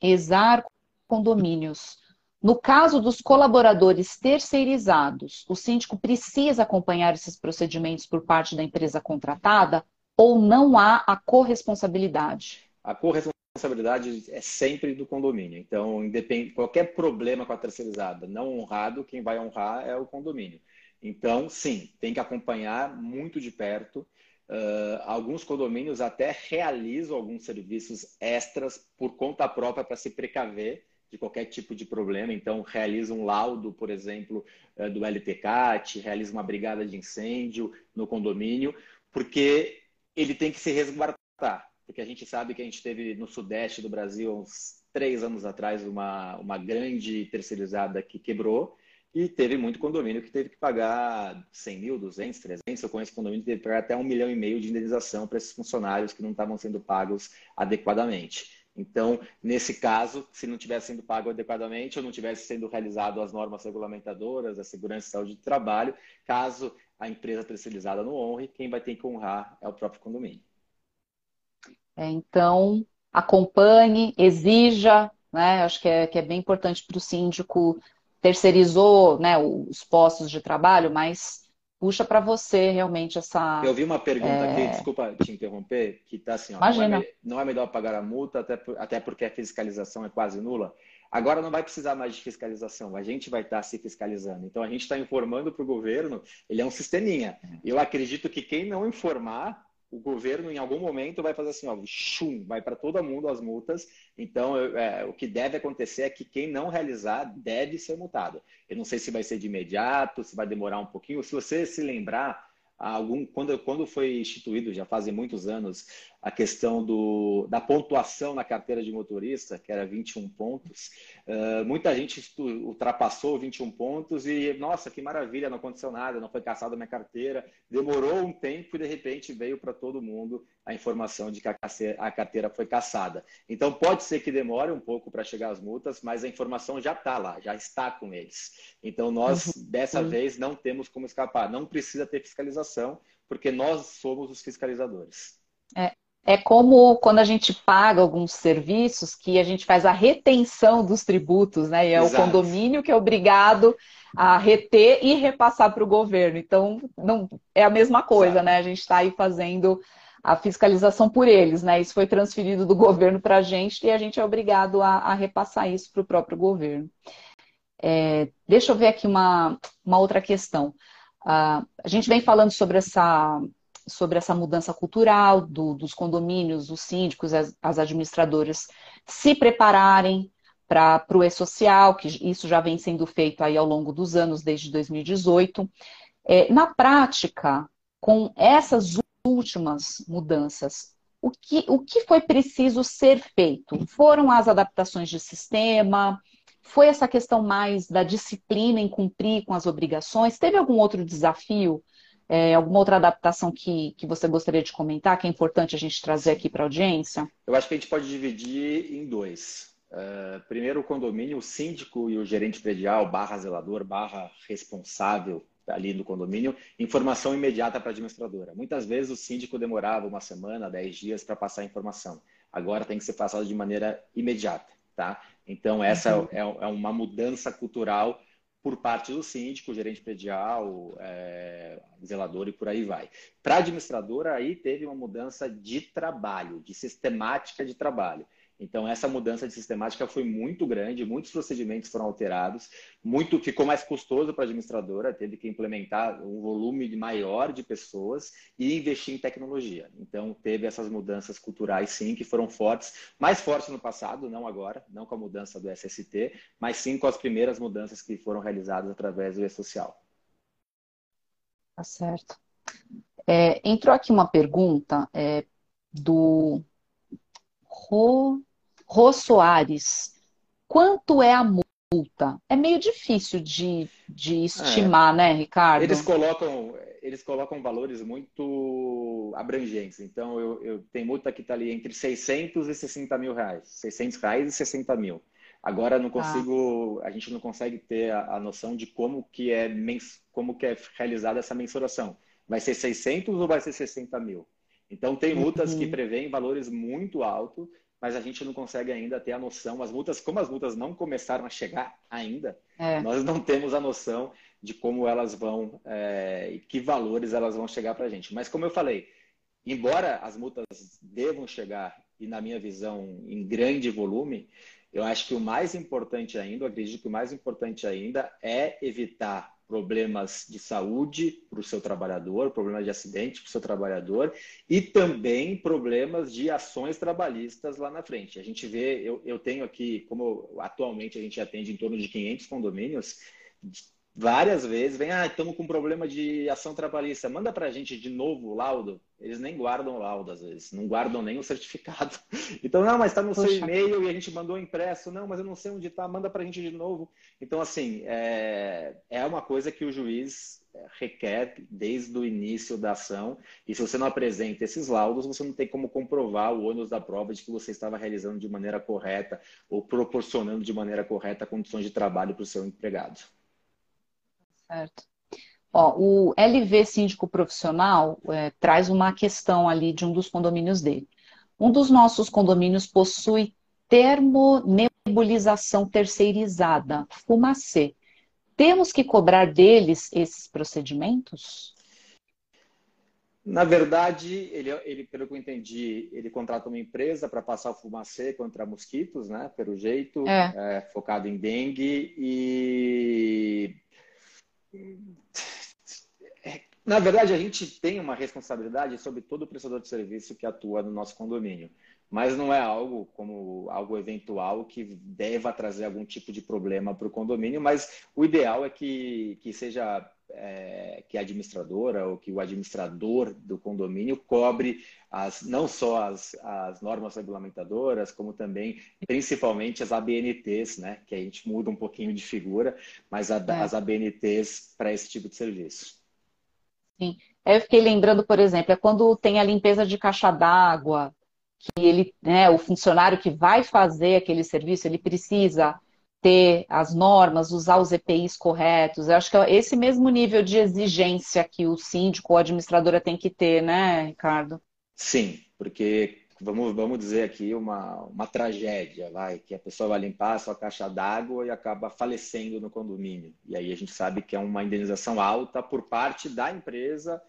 Exar Condomínios. No caso dos colaboradores terceirizados, o síndico precisa acompanhar esses procedimentos por parte da empresa contratada ou não há a corresponsabilidade? A corresponsabilidade é sempre do condomínio. Então, independe, qualquer problema com a terceirizada não honrado, quem vai honrar é o condomínio. Então, sim, tem que acompanhar muito de perto Uh, alguns condomínios até realizam alguns serviços extras por conta própria para se precaver de qualquer tipo de problema. Então, realiza um laudo, por exemplo, uh, do LTCAT, realiza uma brigada de incêndio no condomínio, porque ele tem que se resguardar. Porque a gente sabe que a gente teve no sudeste do Brasil, uns três anos atrás, uma, uma grande terceirizada que quebrou e teve muito condomínio que teve que pagar 100 mil, 200, 300. Eu conheço condomínio que teve que pagar até um milhão e meio de indenização para esses funcionários que não estavam sendo pagos adequadamente. Então, nesse caso, se não tivesse sendo pago adequadamente ou não tivesse sendo realizado as normas regulamentadoras da segurança e saúde do trabalho, caso a empresa terceirizada não honre, quem vai ter que honrar é o próprio condomínio. É, então, acompanhe, exija, né? Acho que é, que é bem importante para o síndico terceirizou né, os postos de trabalho, mas puxa para você realmente essa. Eu vi uma pergunta é... aqui, desculpa te interromper, que está assim: ó, Imagina. Não, é, não é melhor pagar a multa, até, até porque a fiscalização é quase nula. Agora não vai precisar mais de fiscalização, a gente vai estar tá se fiscalizando. Então a gente está informando para o governo, ele é um sisteminha. Eu acredito que quem não informar o governo em algum momento vai fazer assim, ó, chum, vai para todo mundo as multas. Então, é, o que deve acontecer é que quem não realizar deve ser multado. Eu não sei se vai ser de imediato, se vai demorar um pouquinho. Se você se lembrar, algum quando, quando foi instituído, já fazem muitos anos, a questão do, da pontuação na carteira de motorista, que era 21 pontos. Uh, muita gente ultrapassou 21 pontos e, nossa, que maravilha, não aconteceu nada, não foi caçada minha carteira. Demorou um tempo e, de repente, veio para todo mundo a informação de que a carteira foi caçada. Então, pode ser que demore um pouco para chegar as multas, mas a informação já está lá, já está com eles. Então, nós, uhum. dessa vez, não temos como escapar. Não precisa ter fiscalização, porque nós somos os fiscalizadores. É, é como quando a gente paga alguns serviços que a gente faz a retenção dos tributos, né? E é Exato. o condomínio que é obrigado a reter e repassar para o governo. Então, não é a mesma coisa, Exato. né? A gente está aí fazendo a fiscalização por eles, né? Isso foi transferido do governo para a gente e a gente é obrigado a, a repassar isso para o próprio governo. É, deixa eu ver aqui uma, uma outra questão. Uh, a gente vem falando sobre essa, sobre essa mudança cultural do, dos condomínios, os síndicos, as, as administradoras se prepararem para o e-social, que isso já vem sendo feito aí ao longo dos anos, desde 2018. É, na prática, com essas últimas mudanças, o que, o que foi preciso ser feito? Foram as adaptações de sistema? Foi essa questão mais da disciplina em cumprir com as obrigações? Teve algum outro desafio? É, alguma outra adaptação que, que você gostaria de comentar, que é importante a gente trazer aqui para a audiência? Eu acho que a gente pode dividir em dois. Uh, primeiro, o condomínio, o síndico e o gerente predial, barra zelador, barra responsável ali do condomínio, informação imediata para a administradora. Muitas vezes o síndico demorava uma semana, dez dias para passar a informação. Agora tem que ser passado de maneira imediata, tá? Então essa uhum. é, é, uma mudança cultural por parte do síndico, gerente predial, é, zelador e por aí vai. Para a administradora, aí teve uma mudança de trabalho, de sistemática de trabalho. Então, essa mudança de sistemática foi muito grande, muitos procedimentos foram alterados, muito ficou mais custoso para a administradora, teve que implementar um volume maior de pessoas e investir em tecnologia. Então, teve essas mudanças culturais, sim, que foram fortes, mais fortes no passado, não agora, não com a mudança do SST, mas sim com as primeiras mudanças que foram realizadas através do e-social. Tá certo. É, entrou aqui uma pergunta é, do Rô Soares, quanto é a multa? É meio difícil de, de estimar, é. né, Ricardo? Eles colocam, eles colocam valores muito abrangentes. Então, eu, eu tenho multa que está ali entre 600 e 60 mil reais. 600 reais e 60 mil. Agora não tá. consigo, ah. a gente não consegue ter a, a, noção de como que é como que é realizada essa mensuração. Vai ser 600 ou vai ser 60 mil? Então tem multas uhum. que prevêem valores muito altos mas a gente não consegue ainda ter a noção. As multas, como as multas não começaram a chegar ainda, é. nós não temos a noção de como elas vão é, e que valores elas vão chegar para a gente. Mas como eu falei, embora as multas devam chegar e na minha visão em grande volume, eu acho que o mais importante ainda, eu acredito que o mais importante ainda é evitar problemas de saúde para o seu trabalhador, problemas de acidente para o seu trabalhador e também problemas de ações trabalhistas lá na frente. A gente vê, eu, eu tenho aqui, como atualmente a gente atende em torno de 500 condomínios, várias vezes vem, ah, estamos com problema de ação trabalhista, manda para a gente de novo o laudo. Eles nem guardam o laudo às vezes, não guardam nem o certificado. Então, não, mas está no Poxa. seu e-mail e a gente mandou impresso. Não, mas eu não sei onde está, manda para a gente de novo. Então, assim, é, é uma coisa que o juiz é, requer desde o início da ação. E se você não apresenta esses laudos, você não tem como comprovar o ônus da prova de que você estava realizando de maneira correta ou proporcionando de maneira correta condições de trabalho para o seu empregado. Certo. Ó, o LV Síndico Profissional é, traz uma questão ali de um dos condomínios dele. Um dos nossos condomínios possui termonebulização terceirizada, fumacê. Temos que cobrar deles esses procedimentos? Na verdade, ele, ele, pelo que eu entendi, ele contrata uma empresa para passar o fumacê contra mosquitos, né? Pelo jeito, é. É, focado em dengue e na verdade, a gente tem uma responsabilidade sobre todo o prestador de serviço que atua no nosso condomínio, mas não é algo como algo eventual que deva trazer algum tipo de problema para o condomínio, mas o ideal é que, que seja é, que a administradora ou que o administrador do condomínio cobre as, não só as, as normas regulamentadoras, como também, principalmente, as ABNTs, né? Que a gente muda um pouquinho de figura, mas a, é. as ABNTs para esse tipo de serviço. Sim. Eu fiquei lembrando, por exemplo, é quando tem a limpeza de caixa d'água, que ele, né, o funcionário que vai fazer aquele serviço, ele precisa ter as normas, usar os EPIs corretos. Eu acho que é esse mesmo nível de exigência que o síndico ou a administradora tem que ter, né, Ricardo? Sim, porque vamos, vamos dizer aqui uma, uma tragédia, vai, que a pessoa vai limpar a sua caixa d'água e acaba falecendo no condomínio. E aí a gente sabe que é uma indenização alta por parte da empresa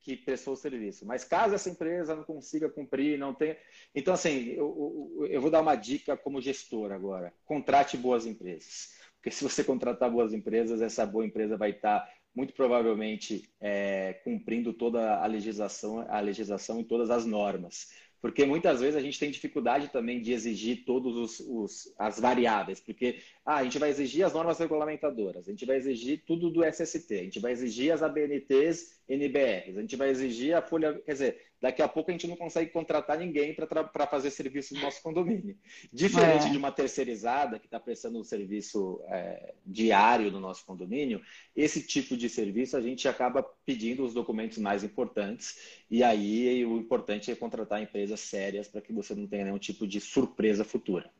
que prestou o serviço. Mas caso essa empresa não consiga cumprir, não tenha. Então, assim, eu, eu vou dar uma dica como gestor agora: contrate boas empresas. Porque se você contratar boas empresas, essa boa empresa vai estar muito provavelmente é, cumprindo toda a legislação, a legislação e todas as normas porque muitas vezes a gente tem dificuldade também de exigir todas as variáveis, porque ah, a gente vai exigir as normas regulamentadoras, a gente vai exigir tudo do SST, a gente vai exigir as ABNTs, NBRs, a gente vai exigir a folha, quer dizer, daqui a pouco a gente não consegue contratar ninguém para fazer serviço no nosso condomínio. Diferente é. de uma terceirizada que está prestando um serviço é, diário no nosso condomínio, esse tipo de serviço a gente acaba pedindo os documentos mais importantes e aí o importante é contratar empresas sérias para que você não tenha nenhum tipo de surpresa futura.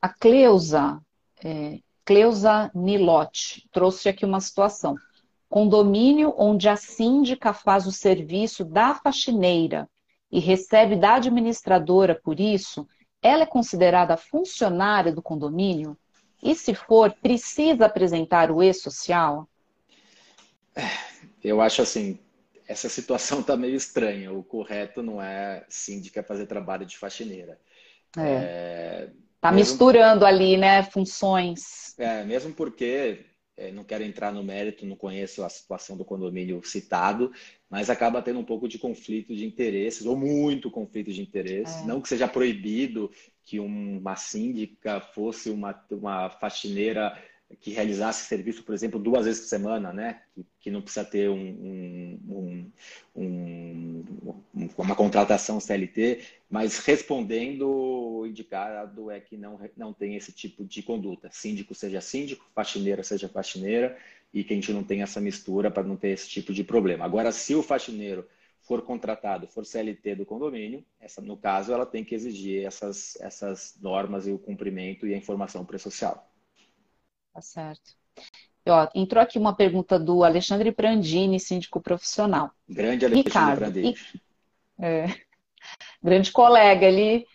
A Cleusa, é, Cleusa Nilotti, trouxe aqui uma situação. Condomínio onde a síndica faz o serviço da faxineira e recebe da administradora por isso, ela é considerada funcionária do condomínio? E se for, precisa apresentar o e-social? Eu acho assim, essa situação está meio estranha. O correto não é síndica fazer trabalho de faxineira. É. é tá mesmo... misturando ali, né, funções. É, mesmo porque é, não quero entrar no mérito, não conheço a situação do condomínio citado, mas acaba tendo um pouco de conflito de interesses, ou muito conflito de interesses. É. Não que seja proibido que uma síndica fosse uma, uma faxineira que realizasse serviço, por exemplo, duas vezes por semana, né? Que, que não precisa ter um, um, um, uma contratação CLT, mas respondendo, indicado é que não, não tem esse tipo de conduta. Síndico seja síndico, faxineira seja faxineira, e que a gente não tenha essa mistura para não ter esse tipo de problema. Agora, se o faxineiro for contratado, for CLT do condomínio, essa, no caso, ela tem que exigir essas, essas normas e o cumprimento e a informação pré-social. Tá certo. Ó, entrou aqui uma pergunta do Alexandre Prandini, síndico profissional. Grande Alexandre Ricardo, Prandini. E, é, grande colega, ele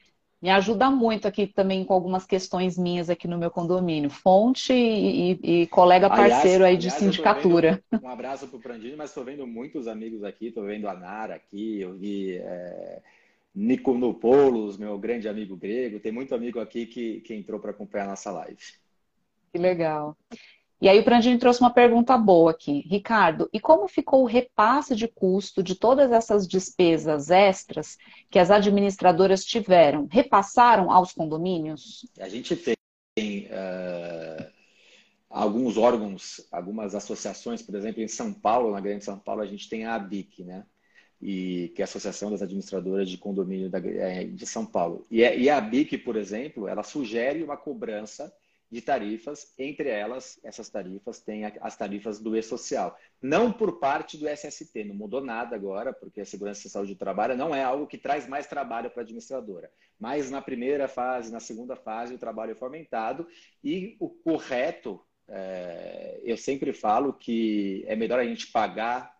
me ajuda muito aqui também com algumas questões minhas aqui no meu condomínio. Fonte e, e, e colega parceiro aliás, aí de aliás, sindicatura. Vendo, um abraço para o Prandini, mas estou vendo muitos amigos aqui, estou vendo a Nara aqui, eu vi é, Nikonopoulos, meu grande amigo grego, tem muito amigo aqui que, que entrou para acompanhar a nossa live. Que legal. E aí o Prandini trouxe uma pergunta boa aqui. Ricardo, e como ficou o repasse de custo de todas essas despesas extras que as administradoras tiveram? Repassaram aos condomínios? A gente tem uh, alguns órgãos, algumas associações, por exemplo, em São Paulo, na Grande São Paulo, a gente tem a ABIC, né? E, que é a Associação das Administradoras de Condomínio da, eh, de São Paulo. E, e a ABIC, por exemplo, ela sugere uma cobrança de tarifas, entre elas, essas tarifas têm as tarifas do E-Social. Não por parte do SST, não mudou nada agora, porque a segurança e saúde do trabalho não é algo que traz mais trabalho para a administradora. Mas na primeira fase, na segunda fase, o trabalho foi aumentado e o correto, é, eu sempre falo que é melhor a gente pagar,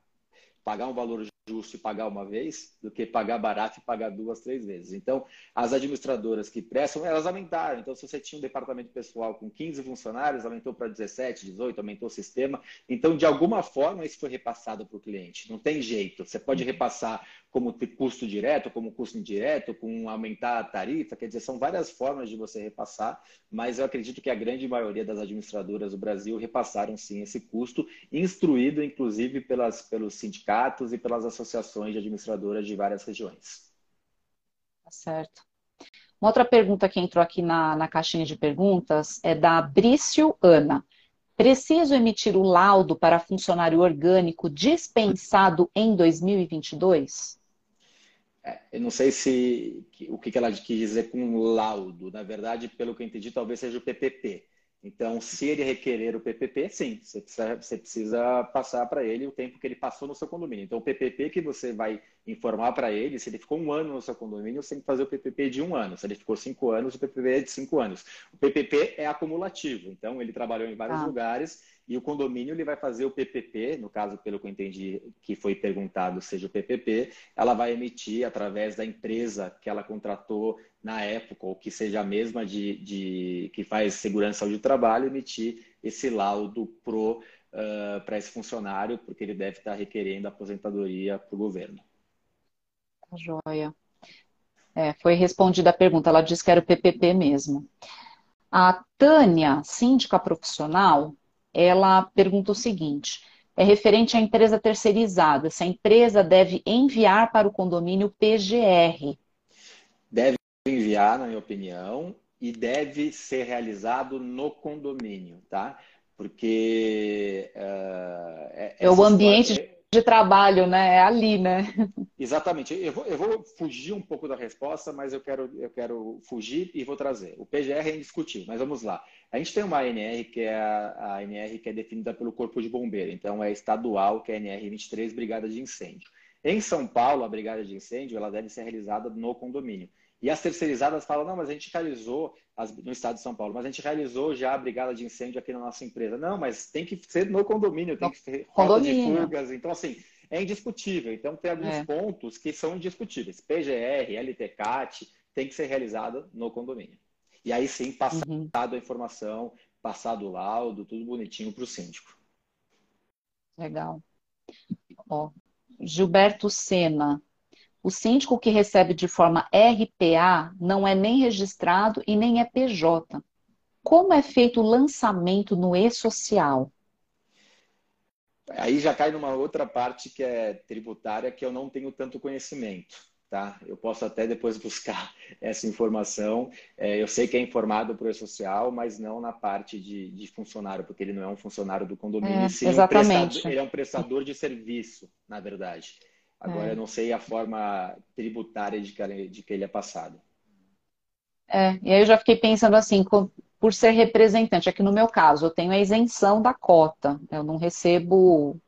pagar um valor justo e pagar uma vez do que pagar barato e pagar duas, três vezes. Então, as administradoras que prestam, elas aumentaram. Então, se você tinha um departamento pessoal com 15 funcionários, aumentou para 17, 18, aumentou o sistema. Então, de alguma forma, isso foi repassado para o cliente. Não tem jeito. Você pode repassar como custo direto, como custo indireto, com aumentar a tarifa. Quer dizer, são várias formas de você repassar, mas eu acredito que a grande maioria das administradoras do Brasil repassaram sim esse custo, instruído inclusive pelas, pelos sindicatos e pelas associações de administradoras de várias regiões. Tá certo. Uma outra pergunta que entrou aqui na, na caixinha de perguntas é da Brício Ana. Preciso emitir o laudo para funcionário orgânico dispensado em 2022? É, eu não sei se o que ela quis dizer com laudo. Na verdade, pelo que eu entendi, talvez seja o PPP. Então, se ele requerer o PPP, sim, você precisa, você precisa passar para ele o tempo que ele passou no seu condomínio. Então, o PPP que você vai informar para ele, se ele ficou um ano no seu condomínio, você tem que fazer o PPP de um ano. Se ele ficou cinco anos, o PPP é de cinco anos. O PPP é acumulativo, então ele trabalhou em vários ah. lugares e o condomínio ele vai fazer o PPP, no caso, pelo que eu entendi que foi perguntado, seja o PPP, ela vai emitir através da empresa que ela contratou na época, ou que seja a mesma de, de que faz segurança de trabalho, emitir esse laudo pro uh, para esse funcionário, porque ele deve estar requerendo aposentadoria para o governo. Tá joia. É, foi respondida a pergunta, ela disse que era o PPP mesmo. A Tânia, síndica profissional, ela pergunta o seguinte: é referente à empresa terceirizada. Se a empresa deve enviar para o condomínio PGR. Deve enviar, na minha opinião, e deve ser realizado no condomínio, tá? Porque uh, é, o ambiente história de trabalho, né? É ali, né? Exatamente. Eu vou, eu vou, fugir um pouco da resposta, mas eu quero, eu quero fugir e vou trazer. O PGR é indiscutível, mas vamos lá. A gente tem uma ANR que é a, ANR que é definida pelo Corpo de Bombeiro, então é estadual, que é a ANR 23, Brigada de Incêndio. Em São Paulo, a Brigada de Incêndio ela deve ser realizada no condomínio. E as terceirizadas falam, não, mas a gente realizou, no estado de São Paulo, mas a gente realizou já a brigada de incêndio aqui na nossa empresa. Não, mas tem que ser no condomínio, tem que ser rota de fugas. Então, assim, é indiscutível. Então, tem alguns é. pontos que são indiscutíveis. PGR, LTCAT, tem que ser realizada no condomínio. E aí sim, passado uhum. a informação, passado o laudo, tudo bonitinho para o síndico. Legal. Ó, Gilberto Sena, o síndico que recebe de forma RPA não é nem registrado e nem é PJ. Como é feito o lançamento no e-social? Aí já cai numa outra parte que é tributária que eu não tenho tanto conhecimento. Tá? Eu posso até depois buscar essa informação. É, eu sei que é informado para o e-social, mas não na parte de, de, funcionário, porque ele não é um funcionário do condomínio, é, sim exatamente. Um ele é um prestador de serviço, na verdade. Agora, é. eu não sei a forma tributária de que, ele, de que ele é passado. É, e aí eu já fiquei pensando assim, por ser representante, aqui no meu caso, eu tenho a isenção da cota, eu não recebo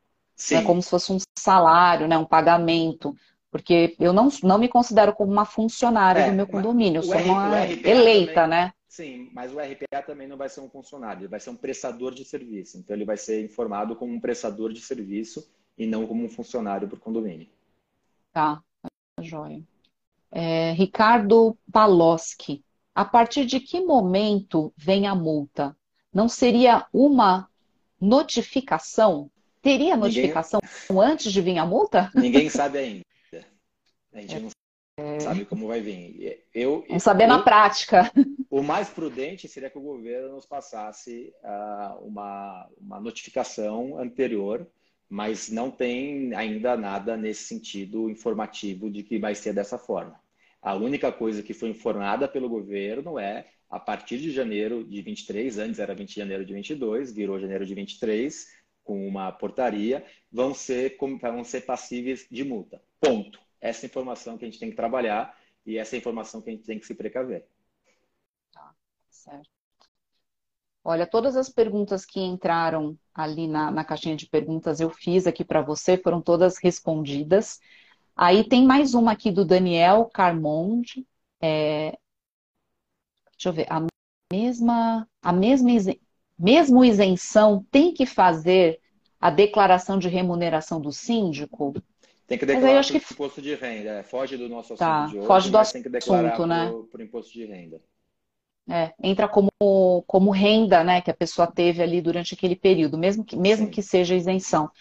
né, como se fosse um salário, né, um pagamento, porque eu não, não me considero como uma funcionária é, do meu condomínio, eu sou uma eleita, também, né? Sim, mas o RPA também não vai ser um funcionário, ele vai ser um prestador de serviço, então ele vai ser informado como um prestador de serviço e não como um funcionário para o condomínio. Tá, tá, joia. É, Ricardo Paloski, a partir de que momento vem a multa? Não seria uma notificação? Teria notificação Ninguém... antes de vir a multa? Ninguém sabe ainda. A gente não é... sabe como vai vir. Eu, Vamos saber eu, na prática. O mais prudente seria que o governo nos passasse uh, uma, uma notificação anterior mas não tem ainda nada nesse sentido informativo de que vai ser dessa forma. A única coisa que foi informada pelo governo é a partir de janeiro de 23, antes era 20 de janeiro de 22, virou janeiro de 23, com uma portaria, vão ser, vão ser passíveis de multa. Ponto. Essa informação que a gente tem que trabalhar e essa informação que a gente tem que se precaver. Tá, certo. Olha, todas as perguntas que entraram ali na, na caixinha de perguntas eu fiz aqui para você, foram todas respondidas. Aí tem mais uma aqui do Daniel Carmonde. É... Deixa eu ver, a mesma, a mesma mesmo isenção tem que fazer a declaração de remuneração do síndico? Tem que declarar o que... imposto de renda. É, foge do nosso tá, assunto de hoje, foge do assunto, tem que declarar né? por imposto de renda. É, entra como, como renda né, que a pessoa teve ali durante aquele período, mesmo que, mesmo que seja isenção.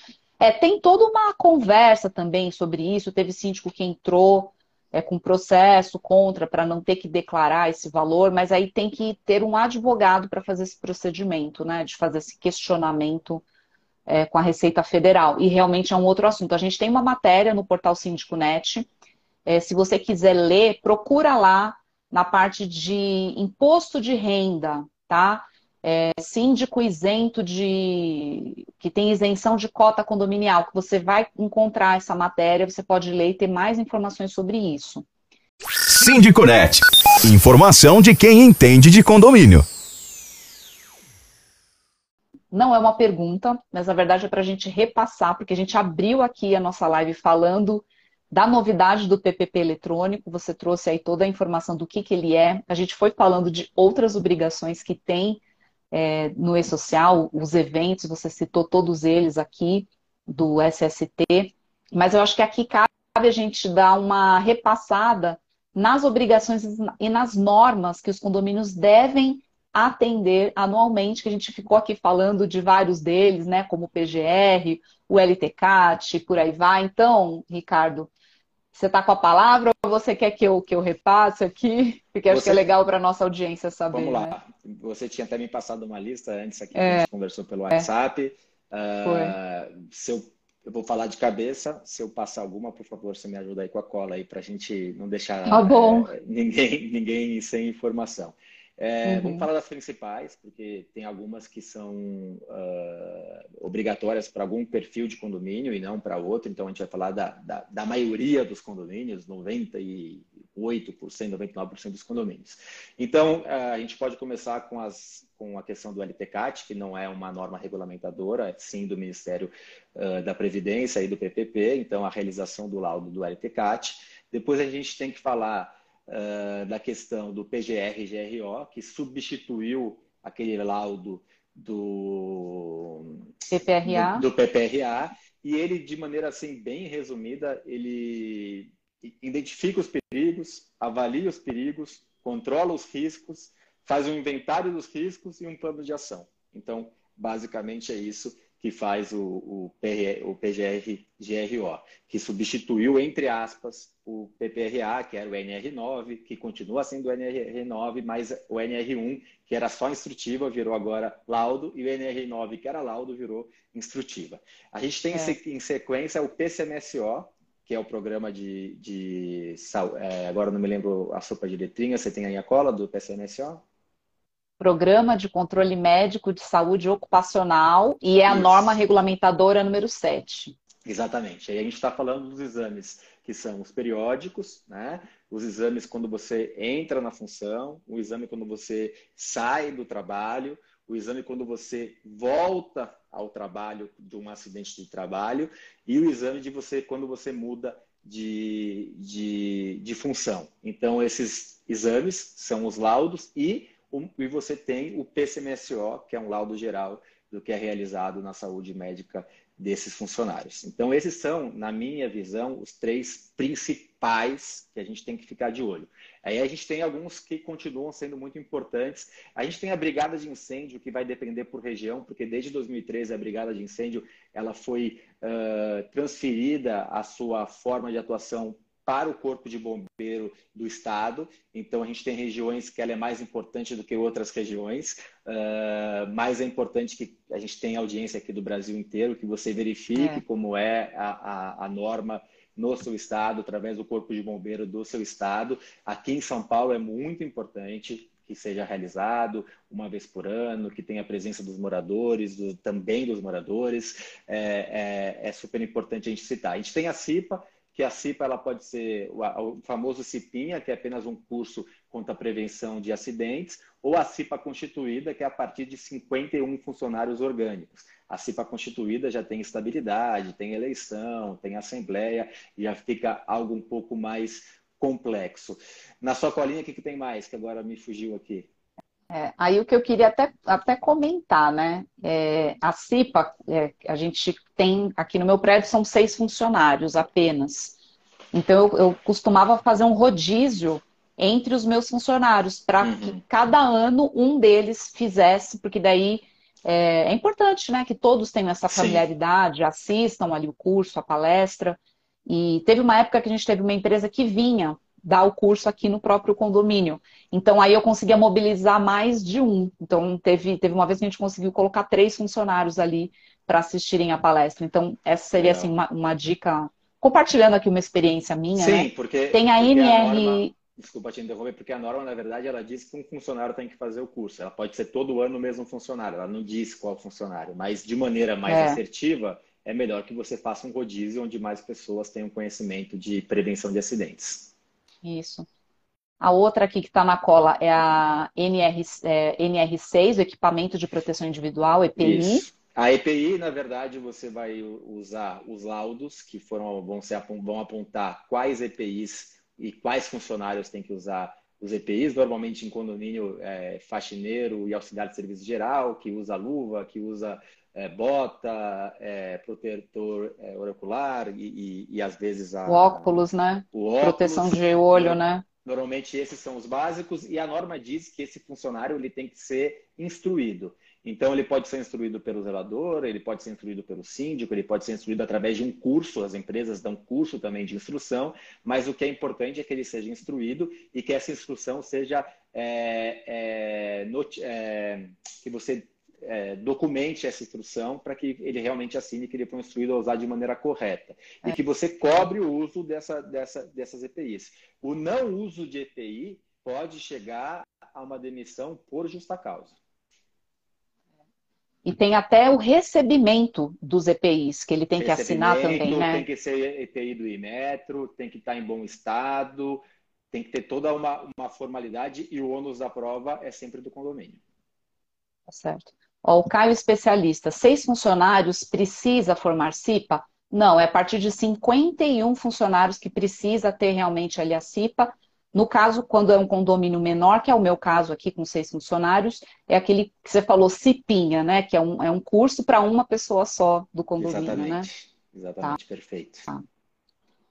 É, tem toda uma conversa também sobre isso. Teve síndico que entrou é, com processo contra para não ter que declarar esse valor, mas aí tem que ter um advogado para fazer esse procedimento, né, de fazer esse questionamento é, com a Receita Federal. E realmente é um outro assunto. A gente tem uma matéria no portal Síndico Net. É, se você quiser ler, procura lá na parte de imposto de renda, tá? é, síndico isento de. que tem isenção de cota condominial, que você vai encontrar essa matéria, você pode ler e ter mais informações sobre isso. Sindiconet. Informação de quem entende de condomínio. Não é uma pergunta, mas na verdade é para a gente repassar, porque a gente abriu aqui a nossa live falando da novidade do PPP eletrônico. Você trouxe aí toda a informação do que, que ele é. A gente foi falando de outras obrigações que tem é, no e-social, os eventos, você citou todos eles aqui do SST, mas eu acho que aqui cabe a gente dar uma repassada nas obrigações e nas normas que os condomínios devem atender anualmente, que a gente ficou aqui falando de vários deles, né, como o PGR, o LTCAT, por aí vai. Então, Ricardo, você está com a palavra ou você quer que eu, que eu repasse aqui? Porque acho você... que é legal para a nossa audiência saber. Vamos lá. Né? Você tinha até me passado uma lista antes aqui, é. a gente conversou pelo WhatsApp. É. Uh, se eu, eu, vou falar de cabeça, se eu passar alguma, por favor, você me ajuda aí com a cola aí para a gente não deixar tá bom. É, ninguém, ninguém sem informação. É, uhum. Vamos falar das principais, porque tem algumas que são uh, obrigatórias para algum perfil de condomínio e não para outro. Então, a gente vai falar da, da, da maioria dos condomínios, 98%, 99% dos condomínios. Então, uh, a gente pode começar com, as, com a questão do LTCAT, que não é uma norma regulamentadora, é sim do Ministério uh, da Previdência e do PPP. Então, a realização do laudo do LTCAT. Depois, a gente tem que falar uh, da questão do PGR-GRO, que substituiu aquele laudo do PPRA. Do, do, PPRA e ele de maneira assim bem resumida ele identifica os perigos, avalia os perigos, controla os riscos, faz um inventário dos riscos e um plano de ação. Então, basicamente é isso que faz o, o, PR, o PGR-GRO, que substituiu, entre aspas, o PPRA, que era o NR9, que continua sendo o NR9, mas o NR1, que era só instrutiva, virou agora laudo, e o NR9, que era laudo, virou instrutiva. A gente tem é. em sequência o PCMSO, que é o programa de. de é, agora não me lembro a sopa de letrinha, você tem aí a cola do PCMSO? Programa de Controle Médico de Saúde Ocupacional e é a Isso. norma regulamentadora número 7. Exatamente. Aí a gente está falando dos exames que são os periódicos, né? Os exames quando você entra na função, o exame quando você sai do trabalho, o exame quando você volta ao trabalho de um acidente de trabalho e o exame de você quando você muda de, de, de função. Então, esses exames são os laudos e e você tem o PCMSO, que é um laudo geral do que é realizado na saúde médica desses funcionários. Então, esses são, na minha visão, os três principais que a gente tem que ficar de olho. Aí a gente tem alguns que continuam sendo muito importantes. A gente tem a brigada de incêndio, que vai depender por região, porque desde 2013 a brigada de incêndio ela foi uh, transferida a sua forma de atuação para o Corpo de Bombeiro do Estado. Então, a gente tem regiões que ela é mais importante do que outras regiões, uh, mas é importante que a gente tenha audiência aqui do Brasil inteiro, que você verifique é. como é a, a, a norma no seu estado, através do Corpo de Bombeiro do seu estado. Aqui em São Paulo é muito importante que seja realizado uma vez por ano, que tenha a presença dos moradores, do, também dos moradores. É, é, é super importante a gente citar. A gente tem a CIPA, que a CIPA ela pode ser o, famoso CIPinha, que é apenas um curso contra a prevenção de acidentes, ou a CIPA constituída, que é a partir de 51 funcionários orgânicos. A CIPA constituída já tem estabilidade, tem eleição, tem assembleia, e já fica algo um pouco mais complexo. Na sua colinha, o que, que tem mais, que agora me fugiu aqui? É, aí o que eu queria até, até comentar, né? É, a CIPA, é, a gente tem aqui no meu prédio são seis funcionários apenas. Então eu, eu costumava fazer um rodízio entre os meus funcionários para uhum. que cada ano um deles fizesse, porque daí é, é importante, né? Que todos tenham essa familiaridade, Sim. assistam ali o curso, a palestra. E teve uma época que a gente teve uma empresa que vinha dar o curso aqui no próprio condomínio. Então aí eu conseguia mobilizar mais de um. Então teve, teve uma vez que a gente conseguiu colocar três funcionários ali para assistirem a palestra. Então essa seria assim uma, uma, dica, compartilhando aqui uma experiência minha. Sim, né? porque tem a porque NR. A norma, Desculpa te interromper, porque a norma, na verdade, ela diz que um funcionário tem que fazer o curso. Ela pode ser todo ano o mesmo funcionário, ela não diz qual funcionário, mas de maneira mais é. assertiva, é melhor que você faça um rodízio onde mais pessoas tenham conhecimento de prevenção de acidentes. Isso. A outra aqui que está na cola é a NR, é, NR6, o Equipamento de Proteção Individual, EPI. Isso. A EPI, na verdade, você vai usar os laudos que foram, vão, ser, vão apontar quais EPIs e quais funcionários têm que usar os EPIs, normalmente em condomínio é, faxineiro e auxiliar de serviço geral, que usa luva, que usa é, bota, é, protetor é, auricular e, e, e, às vezes a, o óculos, né? O óculos, Proteção de olho, né? Normalmente esses são os básicos e a norma diz que esse funcionário ele tem que ser instruído. Então ele pode ser instruído pelo zelador, ele pode ser instruído pelo síndico, ele pode ser instruído através de um curso. As empresas dão curso também de instrução, mas o que é importante é que ele seja instruído e que essa instrução seja é, é, é, que você é, documente essa instrução para que ele realmente assine que ele foi instruído a usar de maneira correta. É. E que você cobre o uso dessa, dessa, dessas EPIs. O não uso de EPI pode chegar a uma demissão por justa causa. E tem até o recebimento dos EPIs, que ele tem que assinar também, né? Tem que ser EPI do Imetro, tem que estar em bom estado, tem que ter toda uma, uma formalidade e o ônus da prova é sempre do condomínio. Tá certo. Ó, o Caio especialista, seis funcionários precisa formar CIPA? Não, é a partir de 51 funcionários que precisa ter realmente ali a CIPA. No caso, quando é um condomínio menor, que é o meu caso aqui com seis funcionários, é aquele que você falou CIPinha, né? Que é um, é um curso para uma pessoa só do condomínio, Exatamente. né? Exatamente, tá. perfeito. Tá.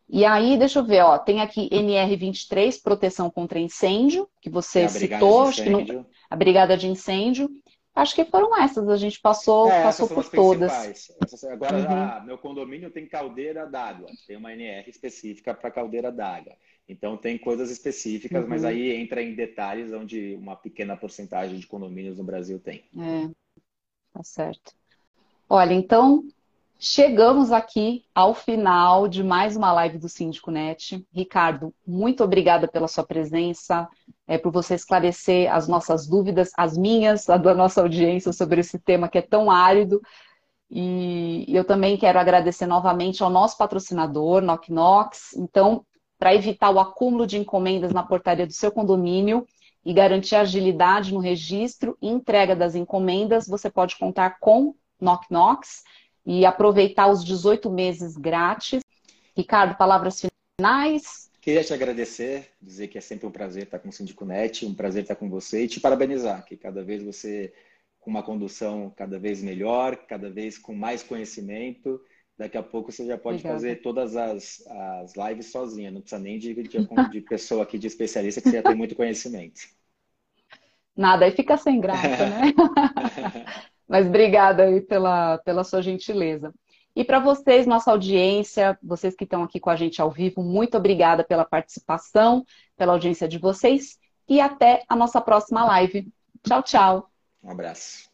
E aí, deixa eu ver, ó, tem aqui NR23, proteção contra incêndio, que você é citou, acho que não, a brigada de incêndio. Acho que foram essas, a gente passou, é, passou por todas. Essas, agora, uhum. ah, meu condomínio tem caldeira d'água, tem uma NR específica para caldeira d'água. Então, tem coisas específicas, uhum. mas aí entra em detalhes onde uma pequena porcentagem de condomínios no Brasil tem. É, tá certo. Olha, então, Chegamos aqui ao final de mais uma live do Síndico Net. Ricardo, muito obrigada pela sua presença, é, por você esclarecer as nossas dúvidas, as minhas, a da nossa audiência sobre esse tema que é tão árido. E eu também quero agradecer novamente ao nosso patrocinador, Knock Knox. Então, para evitar o acúmulo de encomendas na portaria do seu condomínio e garantir agilidade no registro e entrega das encomendas, você pode contar com Knock Knox e aproveitar os 18 meses grátis. Ricardo, palavras finais? Queria te agradecer, dizer que é sempre um prazer estar com o Síndico Net, um prazer estar com você e te parabenizar, que cada vez você com uma condução cada vez melhor, cada vez com mais conhecimento. Daqui a pouco você já pode Obrigada. fazer todas as, as lives sozinha, não precisa nem de, de, de pessoa aqui, de especialista, que você já tem muito conhecimento. Nada, aí fica sem graça, né? Mas obrigada aí pela, pela sua gentileza. E para vocês, nossa audiência, vocês que estão aqui com a gente ao vivo, muito obrigada pela participação, pela audiência de vocês e até a nossa próxima live. Tchau, tchau. Um abraço.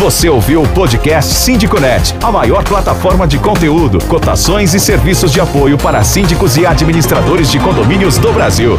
Você ouviu o podcast SíndicoNet, a maior plataforma de conteúdo, cotações e serviços de apoio para síndicos e administradores de condomínios do Brasil.